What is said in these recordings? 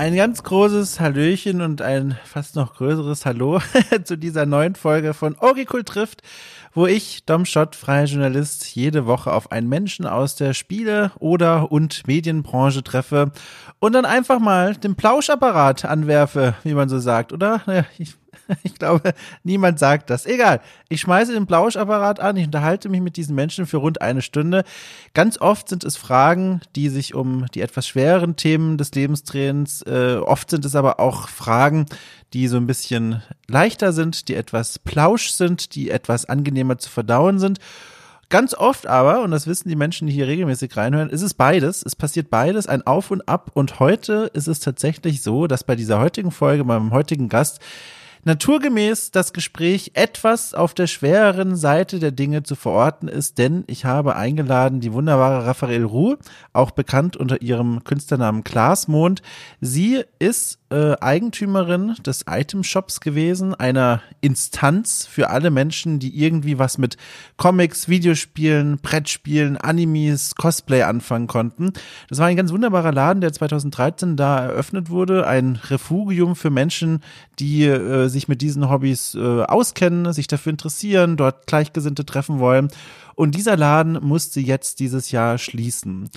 Ein ganz großes Hallöchen und ein fast noch größeres Hallo zu dieser neuen Folge von Orikul trifft, wo ich, Dom Schott, freier Journalist, jede Woche auf einen Menschen aus der Spiele- oder und Medienbranche treffe und dann einfach mal den Plauschapparat anwerfe, wie man so sagt, oder? Ich Ich glaube, niemand sagt das. Egal. Ich schmeiße den Plauschapparat an. Ich unterhalte mich mit diesen Menschen für rund eine Stunde. Ganz oft sind es Fragen, die sich um die etwas schwereren Themen des Lebens drehen. Äh, oft sind es aber auch Fragen, die so ein bisschen leichter sind, die etwas plausch sind, die etwas angenehmer zu verdauen sind. Ganz oft aber, und das wissen die Menschen, die hier regelmäßig reinhören, ist es beides. Es passiert beides, ein Auf und Ab. Und heute ist es tatsächlich so, dass bei dieser heutigen Folge, meinem heutigen Gast, naturgemäß das Gespräch etwas auf der schwereren Seite der Dinge zu verorten ist, denn ich habe eingeladen die wunderbare Raphael Ruh, auch bekannt unter ihrem Künstlernamen Glasmond. Sie ist äh, Eigentümerin des Item Shops gewesen, einer Instanz für alle Menschen, die irgendwie was mit Comics, Videospielen, Brettspielen, Animes, Cosplay anfangen konnten. Das war ein ganz wunderbarer Laden, der 2013 da eröffnet wurde, ein Refugium für Menschen, die äh, sich mit diesen Hobbys äh, auskennen, sich dafür interessieren, dort Gleichgesinnte treffen wollen. Und dieser Laden musste jetzt dieses Jahr schließen.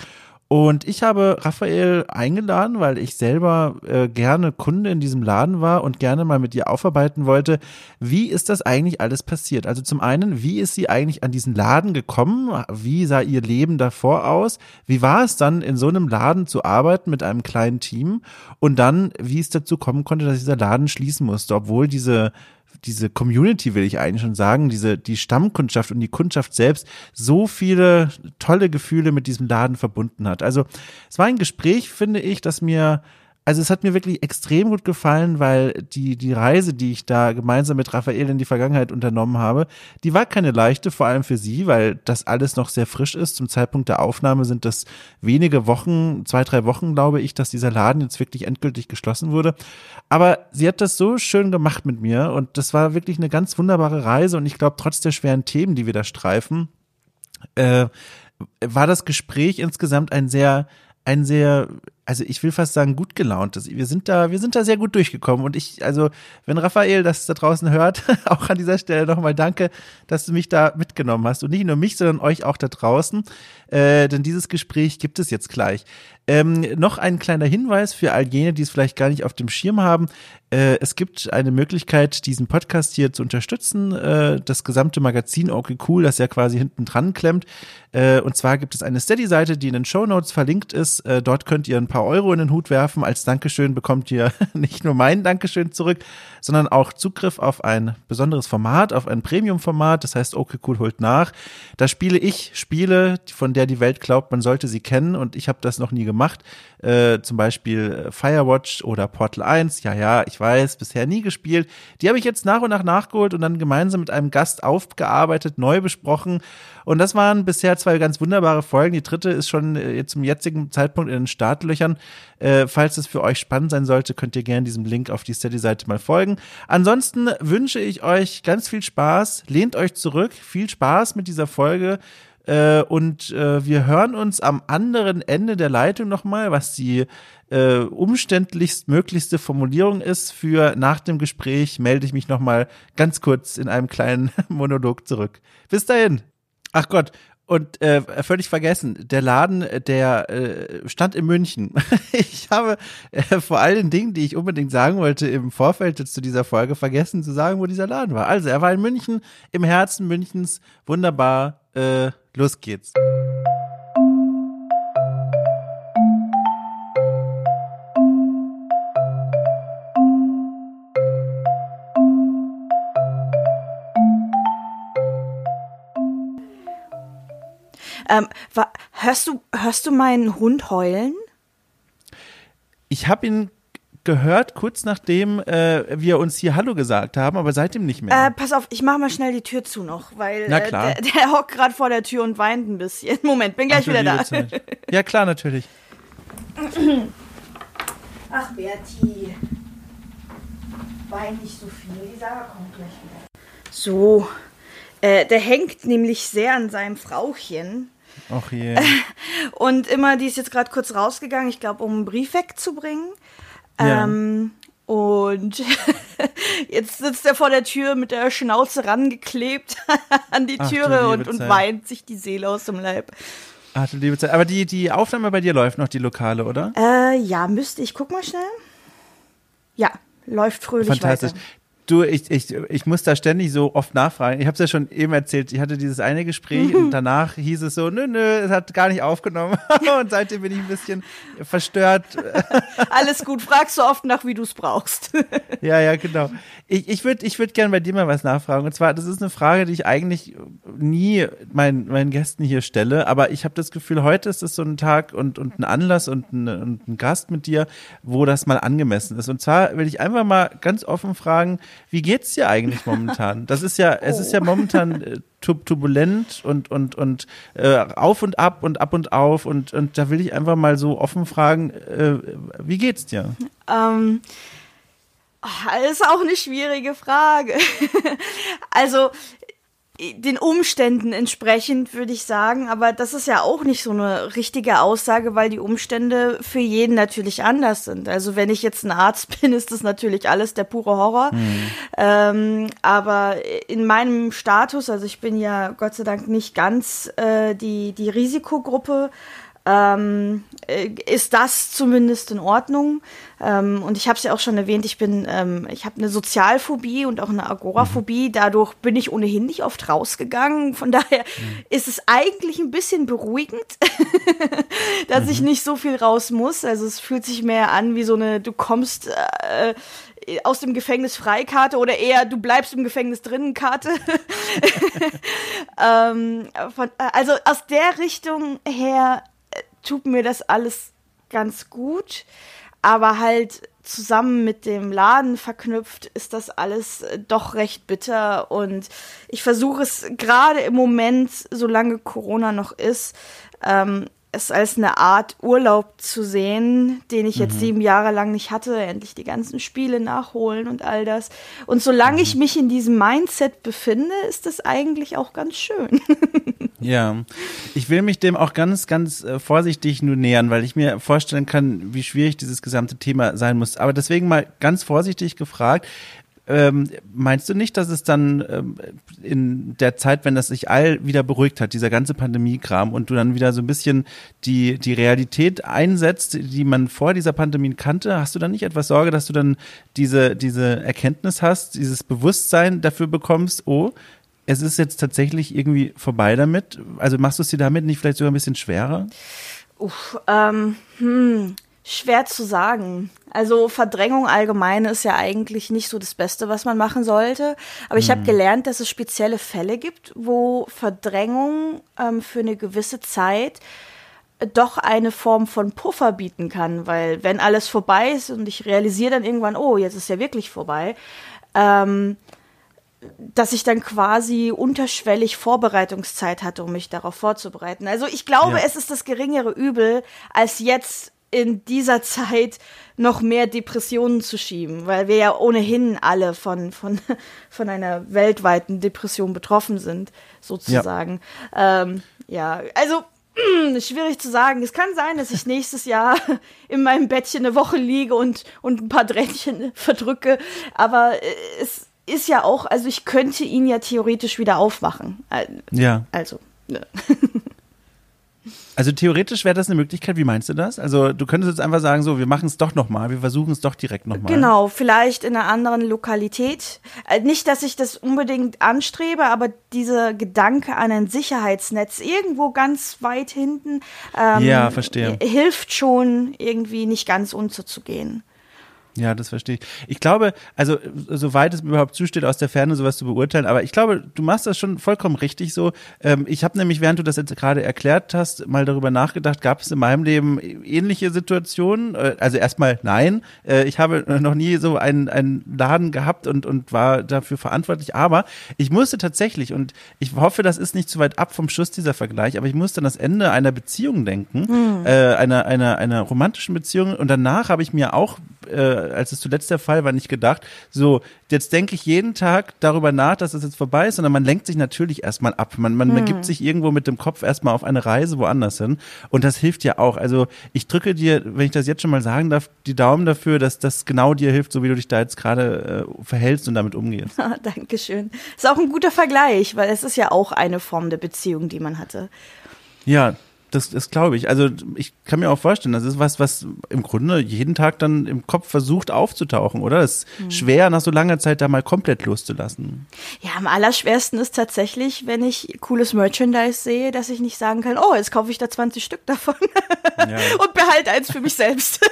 Und ich habe Raphael eingeladen, weil ich selber äh, gerne Kunde in diesem Laden war und gerne mal mit ihr aufarbeiten wollte, wie ist das eigentlich alles passiert? Also zum einen, wie ist sie eigentlich an diesen Laden gekommen? Wie sah ihr Leben davor aus? Wie war es dann, in so einem Laden zu arbeiten mit einem kleinen Team? Und dann, wie es dazu kommen konnte, dass dieser Laden schließen musste, obwohl diese diese Community, will ich eigentlich schon sagen, diese, die Stammkundschaft und die Kundschaft selbst so viele tolle Gefühle mit diesem Laden verbunden hat. Also es war ein Gespräch, finde ich, das mir also es hat mir wirklich extrem gut gefallen, weil die, die Reise, die ich da gemeinsam mit Raphael in die Vergangenheit unternommen habe, die war keine leichte, vor allem für sie, weil das alles noch sehr frisch ist. Zum Zeitpunkt der Aufnahme sind das wenige Wochen, zwei, drei Wochen, glaube ich, dass dieser Laden jetzt wirklich endgültig geschlossen wurde. Aber sie hat das so schön gemacht mit mir und das war wirklich eine ganz wunderbare Reise und ich glaube, trotz der schweren Themen, die wir da streifen, äh, war das Gespräch insgesamt ein sehr, ein sehr also ich will fast sagen, gut gelaunt ist. Wir sind da, wir sind da sehr gut durchgekommen. Und ich, also, wenn Raphael das da draußen hört, auch an dieser Stelle nochmal danke, dass du mich da mitgenommen hast. Und nicht nur mich, sondern euch auch da draußen. Äh, denn dieses Gespräch gibt es jetzt gleich. Ähm, noch ein kleiner Hinweis für all jene, die es vielleicht gar nicht auf dem Schirm haben. Äh, es gibt eine Möglichkeit, diesen Podcast hier zu unterstützen. Äh, das gesamte Magazin Okay Cool, das ja quasi hinten dran klemmt. Äh, und zwar gibt es eine Steady-Seite, die in den Show Notes verlinkt ist. Äh, dort könnt ihr ein paar Euro in den Hut werfen. Als Dankeschön bekommt ihr nicht nur mein Dankeschön zurück, sondern auch Zugriff auf ein besonderes Format, auf ein Premium-Format. Das heißt, okay, cool, holt nach. Da spiele ich Spiele, von der die Welt glaubt, man sollte sie kennen und ich habe das noch nie gemacht. Äh, zum Beispiel Firewatch oder Portal 1. Ja, ja, ich weiß, bisher nie gespielt. Die habe ich jetzt nach und nach nachgeholt und dann gemeinsam mit einem Gast aufgearbeitet, neu besprochen. Und das waren bisher zwei ganz wunderbare Folgen. Die dritte ist schon äh, zum jetzigen Zeitpunkt in den Startlöchern. Äh, falls es für euch spannend sein sollte, könnt ihr gerne diesem Link auf die Steady-Seite mal folgen. Ansonsten wünsche ich euch ganz viel Spaß. Lehnt euch zurück. Viel Spaß mit dieser Folge. Äh, und äh, wir hören uns am anderen Ende der Leitung nochmal, was die äh, umständlichst möglichste Formulierung ist für nach dem Gespräch melde ich mich nochmal ganz kurz in einem kleinen Monolog zurück. Bis dahin. Ach Gott, und äh, völlig vergessen, der Laden, der äh, stand in München. ich habe äh, vor allen Dingen, die ich unbedingt sagen wollte, im Vorfeld zu dieser Folge vergessen zu sagen, wo dieser Laden war. Also, er war in München, im Herzen Münchens. Wunderbar. Äh, los geht's. Ähm, hörst, du, hörst du meinen Hund heulen? Ich habe ihn gehört, kurz nachdem äh, wir uns hier Hallo gesagt haben, aber seitdem nicht mehr. Äh, pass auf, ich mache mal schnell die Tür zu noch, weil äh, der, der hockt gerade vor der Tür und weint ein bisschen. Moment, bin gleich Ach, wieder da. Ja, klar, natürlich. Ach, Berti. Wein nicht so viel. Die Sarah kommt gleich wieder. So. Äh, der hängt nämlich sehr an seinem Frauchen. Ach je. Und immer, die ist jetzt gerade kurz rausgegangen, ich glaube, um einen Brief wegzubringen. Ja. Ähm, und jetzt sitzt er vor der Tür mit der Schnauze rangeklebt an die Türe Ach, und, und weint sich die Seele aus dem Leib. Ach du liebe Zeit. Aber die, die Aufnahme bei dir läuft noch, die Lokale, oder? Äh, ja, müsste ich. Guck mal schnell. Ja, läuft fröhlich Fantastisch. weiter. Du, ich, ich, ich muss da ständig so oft nachfragen. Ich habe es ja schon eben erzählt. Ich hatte dieses eine Gespräch und danach hieß es so, nö, nö, es hat gar nicht aufgenommen. und seitdem bin ich ein bisschen verstört. Alles gut. Fragst so oft nach, wie du es brauchst. ja, ja, genau. Ich, ich würde ich würd gerne bei dir mal was nachfragen. Und zwar, das ist eine Frage, die ich eigentlich nie meinen, meinen Gästen hier stelle. Aber ich habe das Gefühl, heute ist es so ein Tag und, und ein Anlass und ein, und ein Gast mit dir, wo das mal angemessen ist. Und zwar will ich einfach mal ganz offen fragen, wie geht's dir eigentlich momentan? Das ist ja, es ist ja oh. momentan äh, turbulent und und und äh, auf und ab und ab und auf und und da will ich einfach mal so offen fragen, äh, wie geht's dir? Ähm das ist auch eine schwierige Frage. also den Umständen entsprechend, würde ich sagen. Aber das ist ja auch nicht so eine richtige Aussage, weil die Umstände für jeden natürlich anders sind. Also wenn ich jetzt ein Arzt bin, ist das natürlich alles der pure Horror. Mhm. Ähm, aber in meinem Status, also ich bin ja Gott sei Dank nicht ganz äh, die, die Risikogruppe, ähm, äh, ist das zumindest in Ordnung. Ähm, und ich habe es ja auch schon erwähnt, ich bin, ähm, ich habe eine Sozialphobie und auch eine Agoraphobie. Mhm. Dadurch bin ich ohnehin nicht oft rausgegangen. Von daher mhm. ist es eigentlich ein bisschen beruhigend, dass mhm. ich nicht so viel raus muss. Also es fühlt sich mehr an wie so eine, du kommst äh, aus dem Gefängnis Freikarte oder eher du bleibst im Gefängnis drinnen Karte. ähm, von, also aus der Richtung her tut mir das alles ganz gut, aber halt zusammen mit dem Laden verknüpft ist das alles äh, doch recht bitter. Und ich versuche es gerade im Moment, solange Corona noch ist, ähm, es als eine Art Urlaub zu sehen, den ich jetzt mhm. sieben Jahre lang nicht hatte, endlich die ganzen Spiele nachholen und all das. Und solange mhm. ich mich in diesem Mindset befinde, ist das eigentlich auch ganz schön. ja, ich will mich dem auch ganz, ganz äh, vorsichtig nur nähern, weil ich mir vorstellen kann, wie schwierig dieses gesamte Thema sein muss. Aber deswegen mal ganz vorsichtig gefragt, ähm, meinst du nicht, dass es dann ähm, in der Zeit, wenn das sich all wieder beruhigt hat, dieser ganze Pandemiekram und du dann wieder so ein bisschen die, die Realität einsetzt, die man vor dieser Pandemie kannte, hast du dann nicht etwas Sorge, dass du dann diese, diese Erkenntnis hast, dieses Bewusstsein dafür bekommst, oh, es ist jetzt tatsächlich irgendwie vorbei damit? Also machst du es dir damit nicht vielleicht sogar ein bisschen schwerer? Uff, ähm, hm. Schwer zu sagen. Also Verdrängung allgemein ist ja eigentlich nicht so das Beste, was man machen sollte. Aber ich mhm. habe gelernt, dass es spezielle Fälle gibt, wo Verdrängung ähm, für eine gewisse Zeit doch eine Form von Puffer bieten kann, weil wenn alles vorbei ist und ich realisiere dann irgendwann, oh, jetzt ist ja wirklich vorbei, ähm, dass ich dann quasi unterschwellig Vorbereitungszeit hatte, um mich darauf vorzubereiten. Also ich glaube, ja. es ist das geringere Übel, als jetzt in dieser Zeit noch mehr Depressionen zu schieben, weil wir ja ohnehin alle von, von, von einer weltweiten Depression betroffen sind, sozusagen. Ja, ähm, ja also schwierig zu sagen. Es kann sein, dass ich nächstes Jahr in meinem Bettchen eine Woche liege und, und ein paar Drähtchen verdrücke, aber äh, es ist ja auch, also ich könnte ihn ja theoretisch wieder aufmachen. Ja. Also. Ne. Also theoretisch wäre das eine Möglichkeit. Wie meinst du das? Also du könntest jetzt einfach sagen, so, wir machen es doch nochmal, wir versuchen es doch direkt nochmal. Genau, vielleicht in einer anderen Lokalität. Äh, nicht, dass ich das unbedingt anstrebe, aber dieser Gedanke an ein Sicherheitsnetz irgendwo ganz weit hinten ähm, ja, verstehe. hilft schon, irgendwie nicht ganz unterzugehen. Ja, das verstehe ich. Ich glaube, also soweit es mir überhaupt zusteht, aus der Ferne sowas zu beurteilen, aber ich glaube, du machst das schon vollkommen richtig so. Ähm, ich habe nämlich, während du das jetzt gerade erklärt hast, mal darüber nachgedacht, gab es in meinem Leben ähnliche Situationen? Äh, also erstmal nein, äh, ich habe noch nie so einen, einen Laden gehabt und, und war dafür verantwortlich, aber ich musste tatsächlich, und ich hoffe, das ist nicht zu weit ab vom Schuss dieser Vergleich, aber ich musste an das Ende einer Beziehung denken, mhm. äh, einer, einer, einer romantischen Beziehung und danach habe ich mir auch äh, als es zuletzt der Fall war, nicht gedacht, so, jetzt denke ich jeden Tag darüber nach, dass es jetzt vorbei ist, sondern man lenkt sich natürlich erstmal ab. Man, man hm. gibt sich irgendwo mit dem Kopf erstmal auf eine Reise woanders hin. Und das hilft ja auch. Also ich drücke dir, wenn ich das jetzt schon mal sagen darf, die Daumen dafür, dass das genau dir hilft, so wie du dich da jetzt gerade äh, verhältst und damit umgehst. Dankeschön. Ist auch ein guter Vergleich, weil es ist ja auch eine Form der Beziehung, die man hatte. Ja, das, das glaube ich. Also ich kann mir auch vorstellen, das ist was, was im Grunde jeden Tag dann im Kopf versucht aufzutauchen, oder? Es ist hm. schwer, nach so langer Zeit da mal komplett loszulassen. Ja, am allerschwersten ist tatsächlich, wenn ich cooles Merchandise sehe, dass ich nicht sagen kann, oh, jetzt kaufe ich da 20 Stück davon ja. und behalte eins für mich selbst.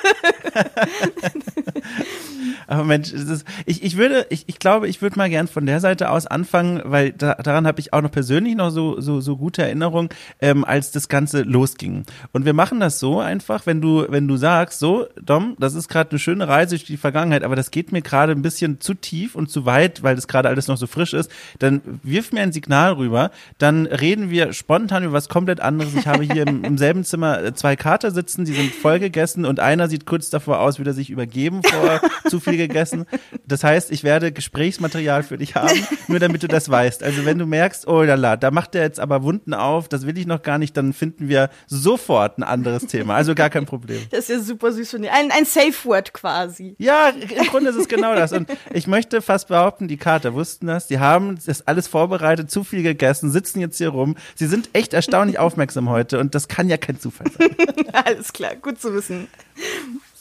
Aber Mensch, ist, ich, ich würde, ich, ich glaube, ich würde mal gern von der Seite aus anfangen, weil da, daran habe ich auch noch persönlich noch so, so, so gute Erinnerungen, ähm, als das Ganze losging. Und wir machen das so einfach, wenn du, wenn du sagst, so, Dom, das ist gerade eine schöne Reise durch die Vergangenheit, aber das geht mir gerade ein bisschen zu tief und zu weit, weil das gerade alles noch so frisch ist, dann wirf mir ein Signal rüber, dann reden wir spontan über was komplett anderes. Ich habe hier im, im selben Zimmer äh, zwei Kater sitzen, die sind voll gegessen und einer sieht kurz davor aus, wieder sich übergeben vor zu viel gegessen. Das heißt, ich werde Gesprächsmaterial für dich haben, nur damit du das weißt. Also wenn du merkst, oh lala, da macht der jetzt aber Wunden auf, das will ich noch gar nicht, dann finden wir sofort ein anderes Thema. Also gar kein Problem. Das ist ja super süß von dir. Ein, ein Safe Word quasi. Ja, im Grunde ist es genau das. Und ich möchte fast behaupten, die Kater wussten das. Die haben das alles vorbereitet, zu viel gegessen, sitzen jetzt hier rum. Sie sind echt erstaunlich aufmerksam heute und das kann ja kein Zufall sein. alles klar, gut zu wissen.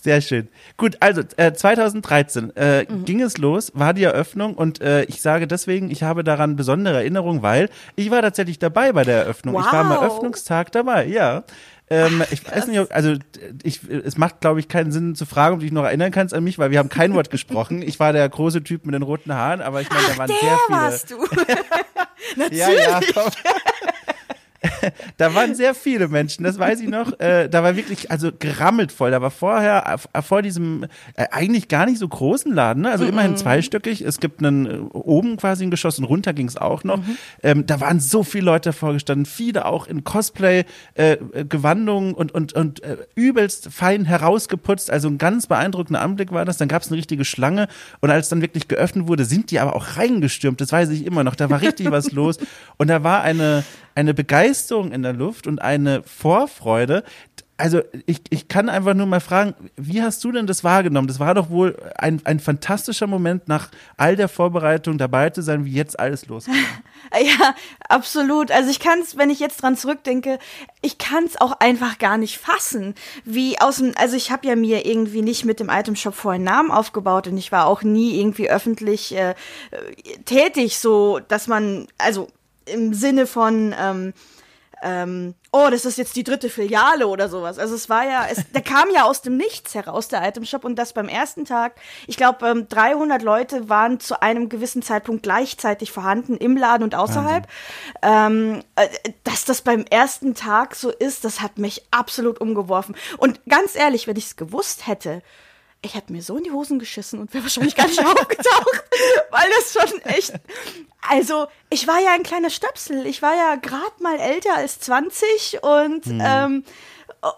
Sehr schön. Gut, also äh, 2013 äh, mhm. ging es los, war die Eröffnung und äh, ich sage deswegen, ich habe daran besondere Erinnerungen, weil ich war tatsächlich dabei bei der Eröffnung. Wow. Ich war am Eröffnungstag dabei, ja. Ähm, Ach, ich weiß nicht, ob, also ich, es macht, glaube ich, keinen Sinn zu fragen, ob du dich noch erinnern kannst an mich, weil wir haben kein Wort gesprochen. Ich war der große Typ mit den roten Haaren, aber ich meine, da waren der sehr viele. Warst du. Natürlich. ja, ja. da waren sehr viele Menschen, das weiß ich noch. Äh, da war wirklich, also gerammelt voll. Da war vorher, äh, vor diesem äh, eigentlich gar nicht so großen Laden, ne? also immerhin zweistöckig. Es gibt einen äh, oben quasi ein Geschoss und runter ging es auch noch. Mhm. Ähm, da waren so viele Leute vorgestanden, viele auch in Cosplay-Gewandungen äh, und, und, und äh, übelst fein herausgeputzt. Also ein ganz beeindruckender Anblick war das. Dann gab es eine richtige Schlange und als dann wirklich geöffnet wurde, sind die aber auch reingestürmt. Das weiß ich immer noch. Da war richtig was los. Und da war eine, eine Begeisterung in der Luft und eine Vorfreude. Also ich, ich kann einfach nur mal fragen, wie hast du denn das wahrgenommen? Das war doch wohl ein, ein fantastischer Moment nach all der Vorbereitung dabei zu sein, wie jetzt alles losgeht. Ja, absolut. Also ich kann es, wenn ich jetzt dran zurückdenke, ich kann es auch einfach gar nicht fassen, wie aus dem, also ich habe ja mir irgendwie nicht mit dem Item Shop vorher einen Namen aufgebaut und ich war auch nie irgendwie öffentlich äh, tätig, so dass man, also im Sinne von, ähm, ähm, oh, das ist jetzt die dritte Filiale oder sowas. Also es war ja, es, der kam ja aus dem Nichts heraus, der Item Shop, und das beim ersten Tag. Ich glaube, ähm, 300 Leute waren zu einem gewissen Zeitpunkt gleichzeitig vorhanden im Laden und außerhalb. Ähm, äh, dass das beim ersten Tag so ist, das hat mich absolut umgeworfen. Und ganz ehrlich, wenn ich es gewusst hätte, ich hätte mir so in die Hosen geschissen und wäre wahrscheinlich gar nicht aufgetaucht, weil das schon echt. Also, ich war ja ein kleiner Stöpsel. Ich war ja gerade mal älter als 20 und mhm. ähm,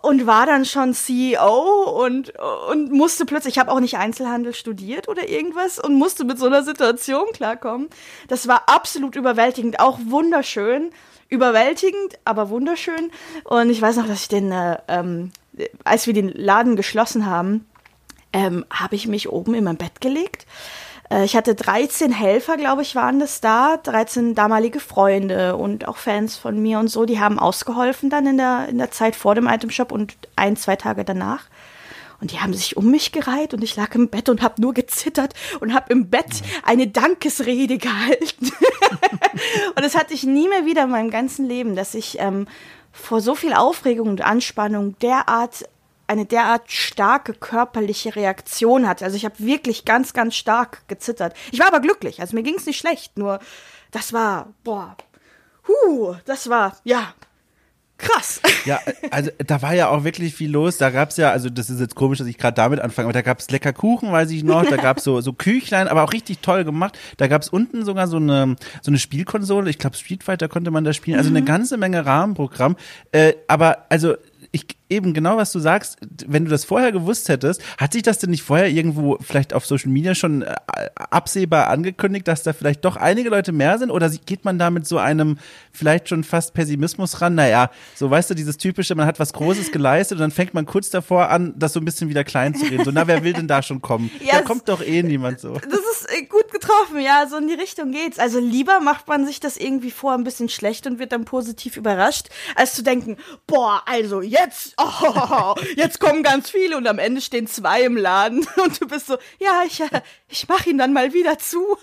und war dann schon CEO und und musste plötzlich, ich habe auch nicht Einzelhandel studiert oder irgendwas und musste mit so einer Situation klarkommen. Das war absolut überwältigend, auch wunderschön, überwältigend, aber wunderschön. Und ich weiß noch, dass ich den, äh, ähm, als wir den Laden geschlossen haben, ähm, habe ich mich oben in mein Bett gelegt. Äh, ich hatte 13 Helfer, glaube ich, waren das da, 13 damalige Freunde und auch Fans von mir und so, die haben ausgeholfen dann in der, in der Zeit vor dem Itemshop und ein, zwei Tage danach. Und die haben sich um mich gereiht und ich lag im Bett und habe nur gezittert und habe im Bett eine Dankesrede gehalten. und das hatte ich nie mehr wieder in meinem ganzen Leben, dass ich ähm, vor so viel Aufregung und Anspannung derart eine derart starke körperliche Reaktion hatte. Also ich habe wirklich ganz, ganz stark gezittert. Ich war aber glücklich, also mir ging es nicht schlecht, nur das war, boah, huh, das war, ja, krass. Ja, also da war ja auch wirklich viel los. Da gab's ja, also das ist jetzt komisch, dass ich gerade damit anfange, aber da gab's lecker Kuchen, weiß ich noch. Da gab's so so Küchlein, aber auch richtig toll gemacht. Da gab's unten sogar so eine so eine Spielkonsole. Ich glaube Street Fighter konnte man da spielen. Also eine mhm. ganze Menge Rahmenprogramm. Äh, aber also ich eben genau, was du sagst, wenn du das vorher gewusst hättest, hat sich das denn nicht vorher irgendwo vielleicht auf Social Media schon äh, absehbar angekündigt, dass da vielleicht doch einige Leute mehr sind? Oder geht man da mit so einem vielleicht schon fast Pessimismus ran? Naja, so weißt du, dieses typische, man hat was Großes geleistet und dann fängt man kurz davor an, das so ein bisschen wieder klein zu reden. So, na, wer will denn da schon kommen? Ja, da kommt doch eh niemand so. Das ist äh, gut getroffen, ja, so in die Richtung geht's. Also lieber macht man sich das irgendwie vor ein bisschen schlecht und wird dann positiv überrascht, als zu denken, boah, also jetzt, oh, jetzt kommen ganz viele und am Ende stehen zwei im Laden und du bist so, ja, ich, äh, ich mache ihn dann mal wieder zu.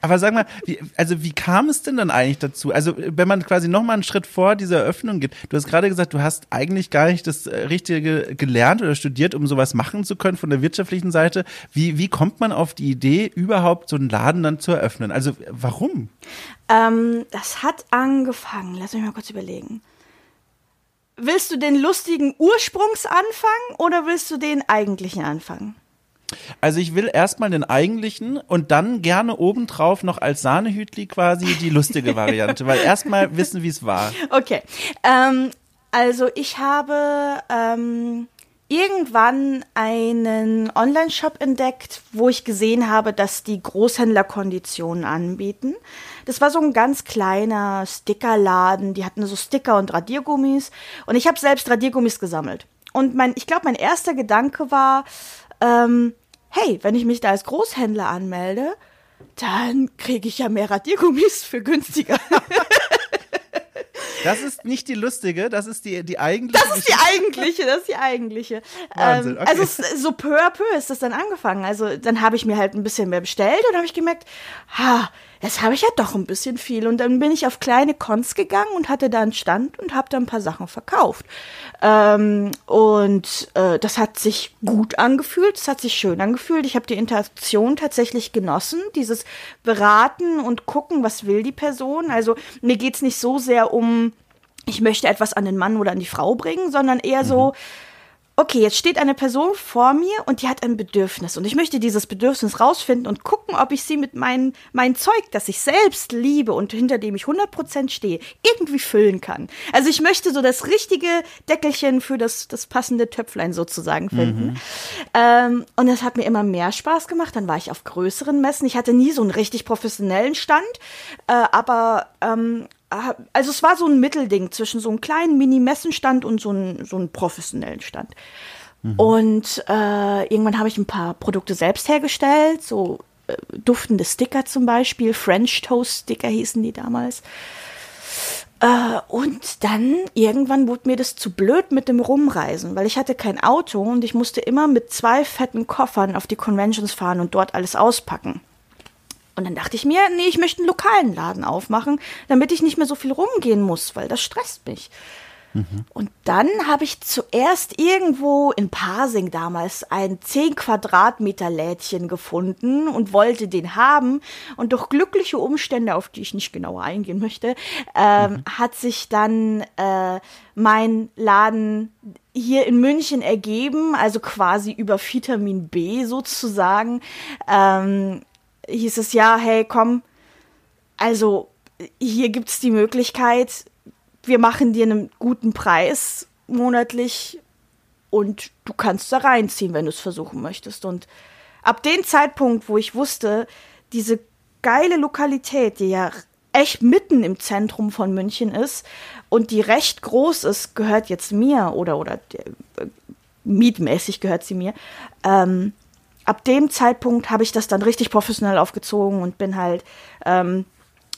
Aber sag mal, wie, also wie kam es denn dann eigentlich dazu? Also wenn man quasi noch mal einen Schritt vor dieser Eröffnung geht, du hast gerade gesagt, du hast eigentlich gar nicht das äh, Richtige gelernt oder studiert, um sowas machen zu können von der wirtschaftlichen Seite. Wie, wie kommt man auf die Idee, überhaupt so einen Laden dann zu eröffnen? Also warum? Ähm, das hat angefangen, lass mich mal kurz überlegen. Willst du den lustigen Ursprungsanfang oder willst du den eigentlichen Anfang? Also ich will erstmal den eigentlichen und dann gerne obendrauf noch als Sahnehütli quasi die lustige Variante, weil erstmal wissen, wie es war. Okay. Ähm, also ich habe ähm, irgendwann einen Online-Shop entdeckt, wo ich gesehen habe, dass die Großhändler Konditionen anbieten. Das war so ein ganz kleiner Stickerladen. Die hatten so Sticker und Radiergummis. Und ich habe selbst Radiergummis gesammelt. Und mein, ich glaube, mein erster Gedanke war, ähm, hey, wenn ich mich da als Großhändler anmelde, dann kriege ich ja mehr Radiergummis für günstiger. Das ist nicht die lustige, das ist die, die eigentliche. Das ist die eigentliche, das ist die eigentliche. Wahnsinn, ähm, okay. Also so peu à peu ist das dann angefangen. Also dann habe ich mir halt ein bisschen mehr bestellt und habe ich gemerkt, ha, jetzt habe ich ja doch ein bisschen viel. Und dann bin ich auf kleine Cons gegangen und hatte da einen Stand und habe da ein paar Sachen verkauft. Ähm, und äh, das hat sich gut angefühlt, es hat sich schön angefühlt. Ich habe die Interaktion tatsächlich genossen, dieses Beraten und gucken, was will die Person. Also mir geht's nicht so sehr um, ich möchte etwas an den Mann oder an die Frau bringen, sondern eher mhm. Okay, jetzt steht eine Person vor mir und die hat ein Bedürfnis und ich möchte dieses Bedürfnis rausfinden und gucken, ob ich sie mit mein, mein Zeug, das ich selbst liebe und hinter dem ich 100% stehe, irgendwie füllen kann. Also ich möchte so das richtige Deckelchen für das, das passende Töpflein sozusagen finden. Mhm. Ähm, und das hat mir immer mehr Spaß gemacht. Dann war ich auf größeren Messen. Ich hatte nie so einen richtig professionellen Stand, äh, aber ähm, also es war so ein Mittelding zwischen so einem kleinen Mini-Messenstand und so einem so einen professionellen Stand. Mhm. Und äh, irgendwann habe ich ein paar Produkte selbst hergestellt, so äh, duftende Sticker zum Beispiel, French Toast Sticker hießen die damals. Äh, und dann irgendwann wurde mir das zu blöd mit dem Rumreisen, weil ich hatte kein Auto und ich musste immer mit zwei fetten Koffern auf die Conventions fahren und dort alles auspacken. Und dann dachte ich mir, nee, ich möchte einen lokalen Laden aufmachen, damit ich nicht mehr so viel rumgehen muss, weil das stresst mich. Mhm. Und dann habe ich zuerst irgendwo in Pasing damals ein 10 Quadratmeter Lädchen gefunden und wollte den haben. Und durch glückliche Umstände, auf die ich nicht genauer eingehen möchte, ähm, mhm. hat sich dann äh, mein Laden hier in München ergeben, also quasi über Vitamin B sozusagen. Ähm, hieß es ja, hey, komm, also hier gibt es die Möglichkeit, wir machen dir einen guten Preis monatlich und du kannst da reinziehen, wenn du es versuchen möchtest. Und ab dem Zeitpunkt, wo ich wusste, diese geile Lokalität, die ja echt mitten im Zentrum von München ist und die recht groß ist, gehört jetzt mir oder oder äh, mietmäßig gehört sie mir. Ähm, ab dem Zeitpunkt habe ich das dann richtig professionell aufgezogen und bin halt ähm,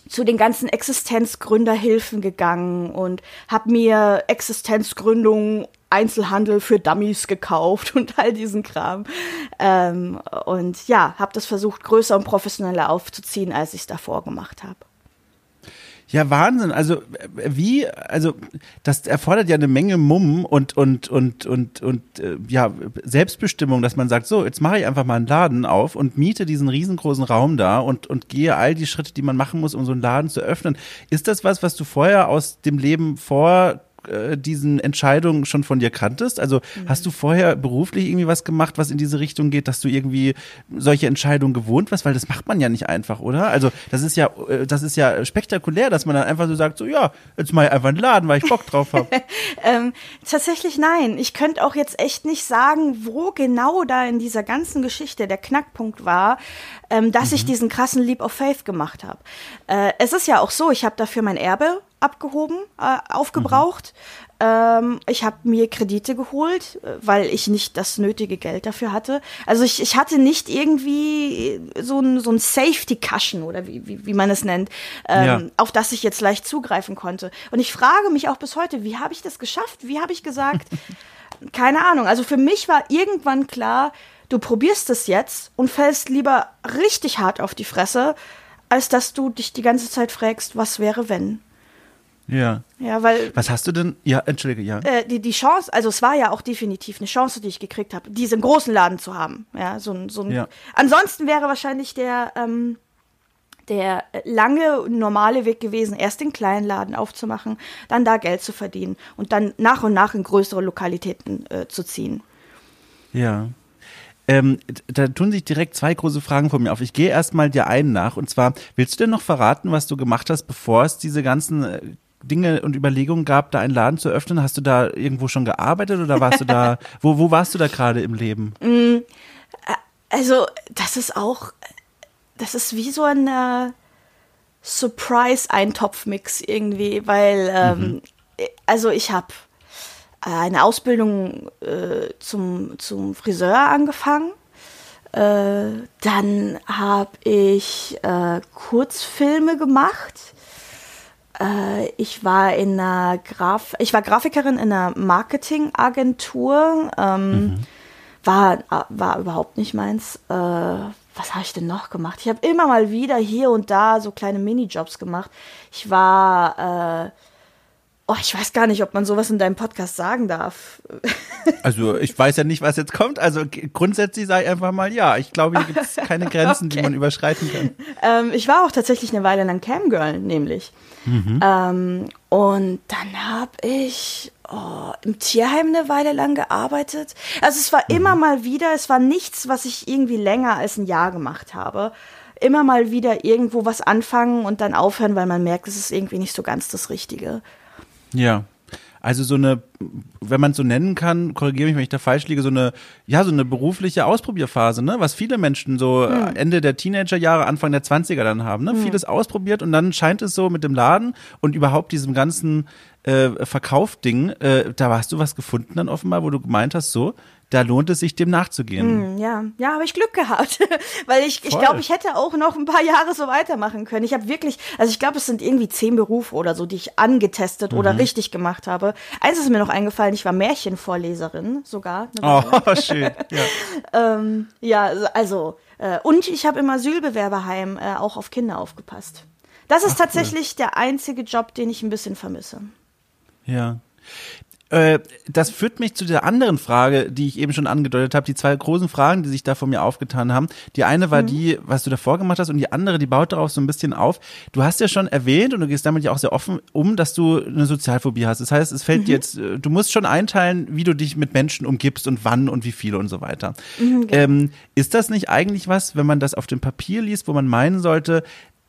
zu den ganzen Existenzgründerhilfen gegangen und habe mir Existenzgründung Einzelhandel für Dummies gekauft und all diesen Kram. Ähm, und ja, habe das versucht, größer und professioneller aufzuziehen, als ich es davor gemacht habe. Ja, Wahnsinn. Also wie, also das erfordert ja eine Menge Mumm und und und und und äh, ja Selbstbestimmung, dass man sagt, so jetzt mache ich einfach mal einen Laden auf und miete diesen riesengroßen Raum da und und gehe all die Schritte, die man machen muss, um so einen Laden zu öffnen. Ist das was, was du vorher aus dem Leben vor äh, diesen Entscheidungen schon von dir kanntest? Also mhm. hast du vorher beruflich irgendwie was gemacht, was in diese Richtung geht, dass du irgendwie solche Entscheidungen gewohnt warst? Weil das macht man ja nicht einfach, oder? Also das ist ja, äh, das ist ja spektakulär, dass man dann einfach so sagt, so ja, jetzt mal einfach einen Laden, weil ich Bock drauf habe. ähm, tatsächlich nein. Ich könnte auch jetzt echt nicht sagen, wo genau da in dieser ganzen Geschichte der Knackpunkt war, ähm, dass mhm. ich diesen krassen Leap of Faith gemacht habe. Äh, es ist ja auch so, ich habe dafür mein Erbe abgehoben, äh, aufgebraucht. Mhm. Ähm, ich habe mir Kredite geholt, äh, weil ich nicht das nötige Geld dafür hatte. Also ich, ich hatte nicht irgendwie so ein, so ein Safety-Cushion oder wie, wie, wie man es nennt, ähm, ja. auf das ich jetzt leicht zugreifen konnte. Und ich frage mich auch bis heute, wie habe ich das geschafft? Wie habe ich gesagt? Keine Ahnung. Also für mich war irgendwann klar, du probierst es jetzt und fällst lieber richtig hart auf die Fresse, als dass du dich die ganze Zeit fragst, was wäre, wenn. Ja. Ja, weil. Was hast du denn? Ja, entschuldige, ja. Äh, die, die Chance, also es war ja auch definitiv eine Chance, die ich gekriegt habe, diesen großen Laden zu haben. Ja, so ein. So ein ja. Ansonsten wäre wahrscheinlich der, ähm, der lange normale Weg gewesen, erst den kleinen Laden aufzumachen, dann da Geld zu verdienen und dann nach und nach in größere Lokalitäten äh, zu ziehen. Ja. Ähm, da tun sich direkt zwei große Fragen von mir auf. Ich gehe erstmal dir einen nach. Und zwar, willst du denn noch verraten, was du gemacht hast, bevor es diese ganzen äh, Dinge und Überlegungen gab, da einen Laden zu öffnen? Hast du da irgendwo schon gearbeitet oder warst du da, wo, wo warst du da gerade im Leben? Mm, äh, also, das ist auch, das ist wie so ein äh, Surprise-Eintopfmix irgendwie, weil, ähm, mhm. also ich habe eine Ausbildung äh, zum, zum Friseur angefangen. Äh, dann habe ich äh, Kurzfilme gemacht äh, ich war in einer Graf ich war Grafikerin in einer Marketingagentur. Ähm, mhm. war, war überhaupt nicht meins. Äh, was habe ich denn noch gemacht? Ich habe immer mal wieder hier und da so kleine Minijobs gemacht. Ich war äh, Oh, ich weiß gar nicht, ob man sowas in deinem Podcast sagen darf. Also ich weiß ja nicht, was jetzt kommt. Also grundsätzlich sage ich einfach mal ja. Ich glaube, hier gibt es keine Grenzen, okay. die man überschreiten kann. Ähm, ich war auch tatsächlich eine Weile lang Camgirl, nämlich. Mhm. Ähm, und dann habe ich oh, im Tierheim eine Weile lang gearbeitet. Also es war mhm. immer mal wieder, es war nichts, was ich irgendwie länger als ein Jahr gemacht habe. Immer mal wieder irgendwo was anfangen und dann aufhören, weil man merkt, es ist irgendwie nicht so ganz das Richtige. Ja. Also so eine, wenn man es so nennen kann, korrigiere mich, wenn ich da falsch liege, so eine, ja, so eine berufliche Ausprobierphase, ne? Was viele Menschen so hm. Ende der Teenagerjahre, Anfang der 20er dann haben, ne? Hm. Vieles ausprobiert und dann scheint es so mit dem Laden und überhaupt diesem ganzen äh, Verkaufding, äh, da hast du was gefunden dann offenbar, wo du gemeint hast, so, da lohnt es sich, dem nachzugehen. Mm, ja, ja, habe ich Glück gehabt, weil ich, ich glaube, ich hätte auch noch ein paar Jahre so weitermachen können. Ich habe wirklich, also ich glaube, es sind irgendwie zehn Berufe oder so, die ich angetestet mhm. oder richtig gemacht habe. Eins ist mir noch eingefallen, ich war Märchenvorleserin sogar. Oh, schön. Ja, ähm, ja also, äh, und ich habe im Asylbewerberheim äh, auch auf Kinder aufgepasst. Das ist Ach, tatsächlich cool. der einzige Job, den ich ein bisschen vermisse. Ja. Äh, das führt mich zu der anderen Frage, die ich eben schon angedeutet habe, die zwei großen Fragen, die sich da von mir aufgetan haben. Die eine war mhm. die, was du davor gemacht hast, und die andere, die baut darauf so ein bisschen auf. Du hast ja schon erwähnt und du gehst damit ja auch sehr offen um, dass du eine Sozialphobie hast. Das heißt, es fällt mhm. dir jetzt, äh, du musst schon einteilen, wie du dich mit Menschen umgibst und wann und wie viele und so weiter. Mhm, genau. ähm, ist das nicht eigentlich was, wenn man das auf dem Papier liest, wo man meinen sollte,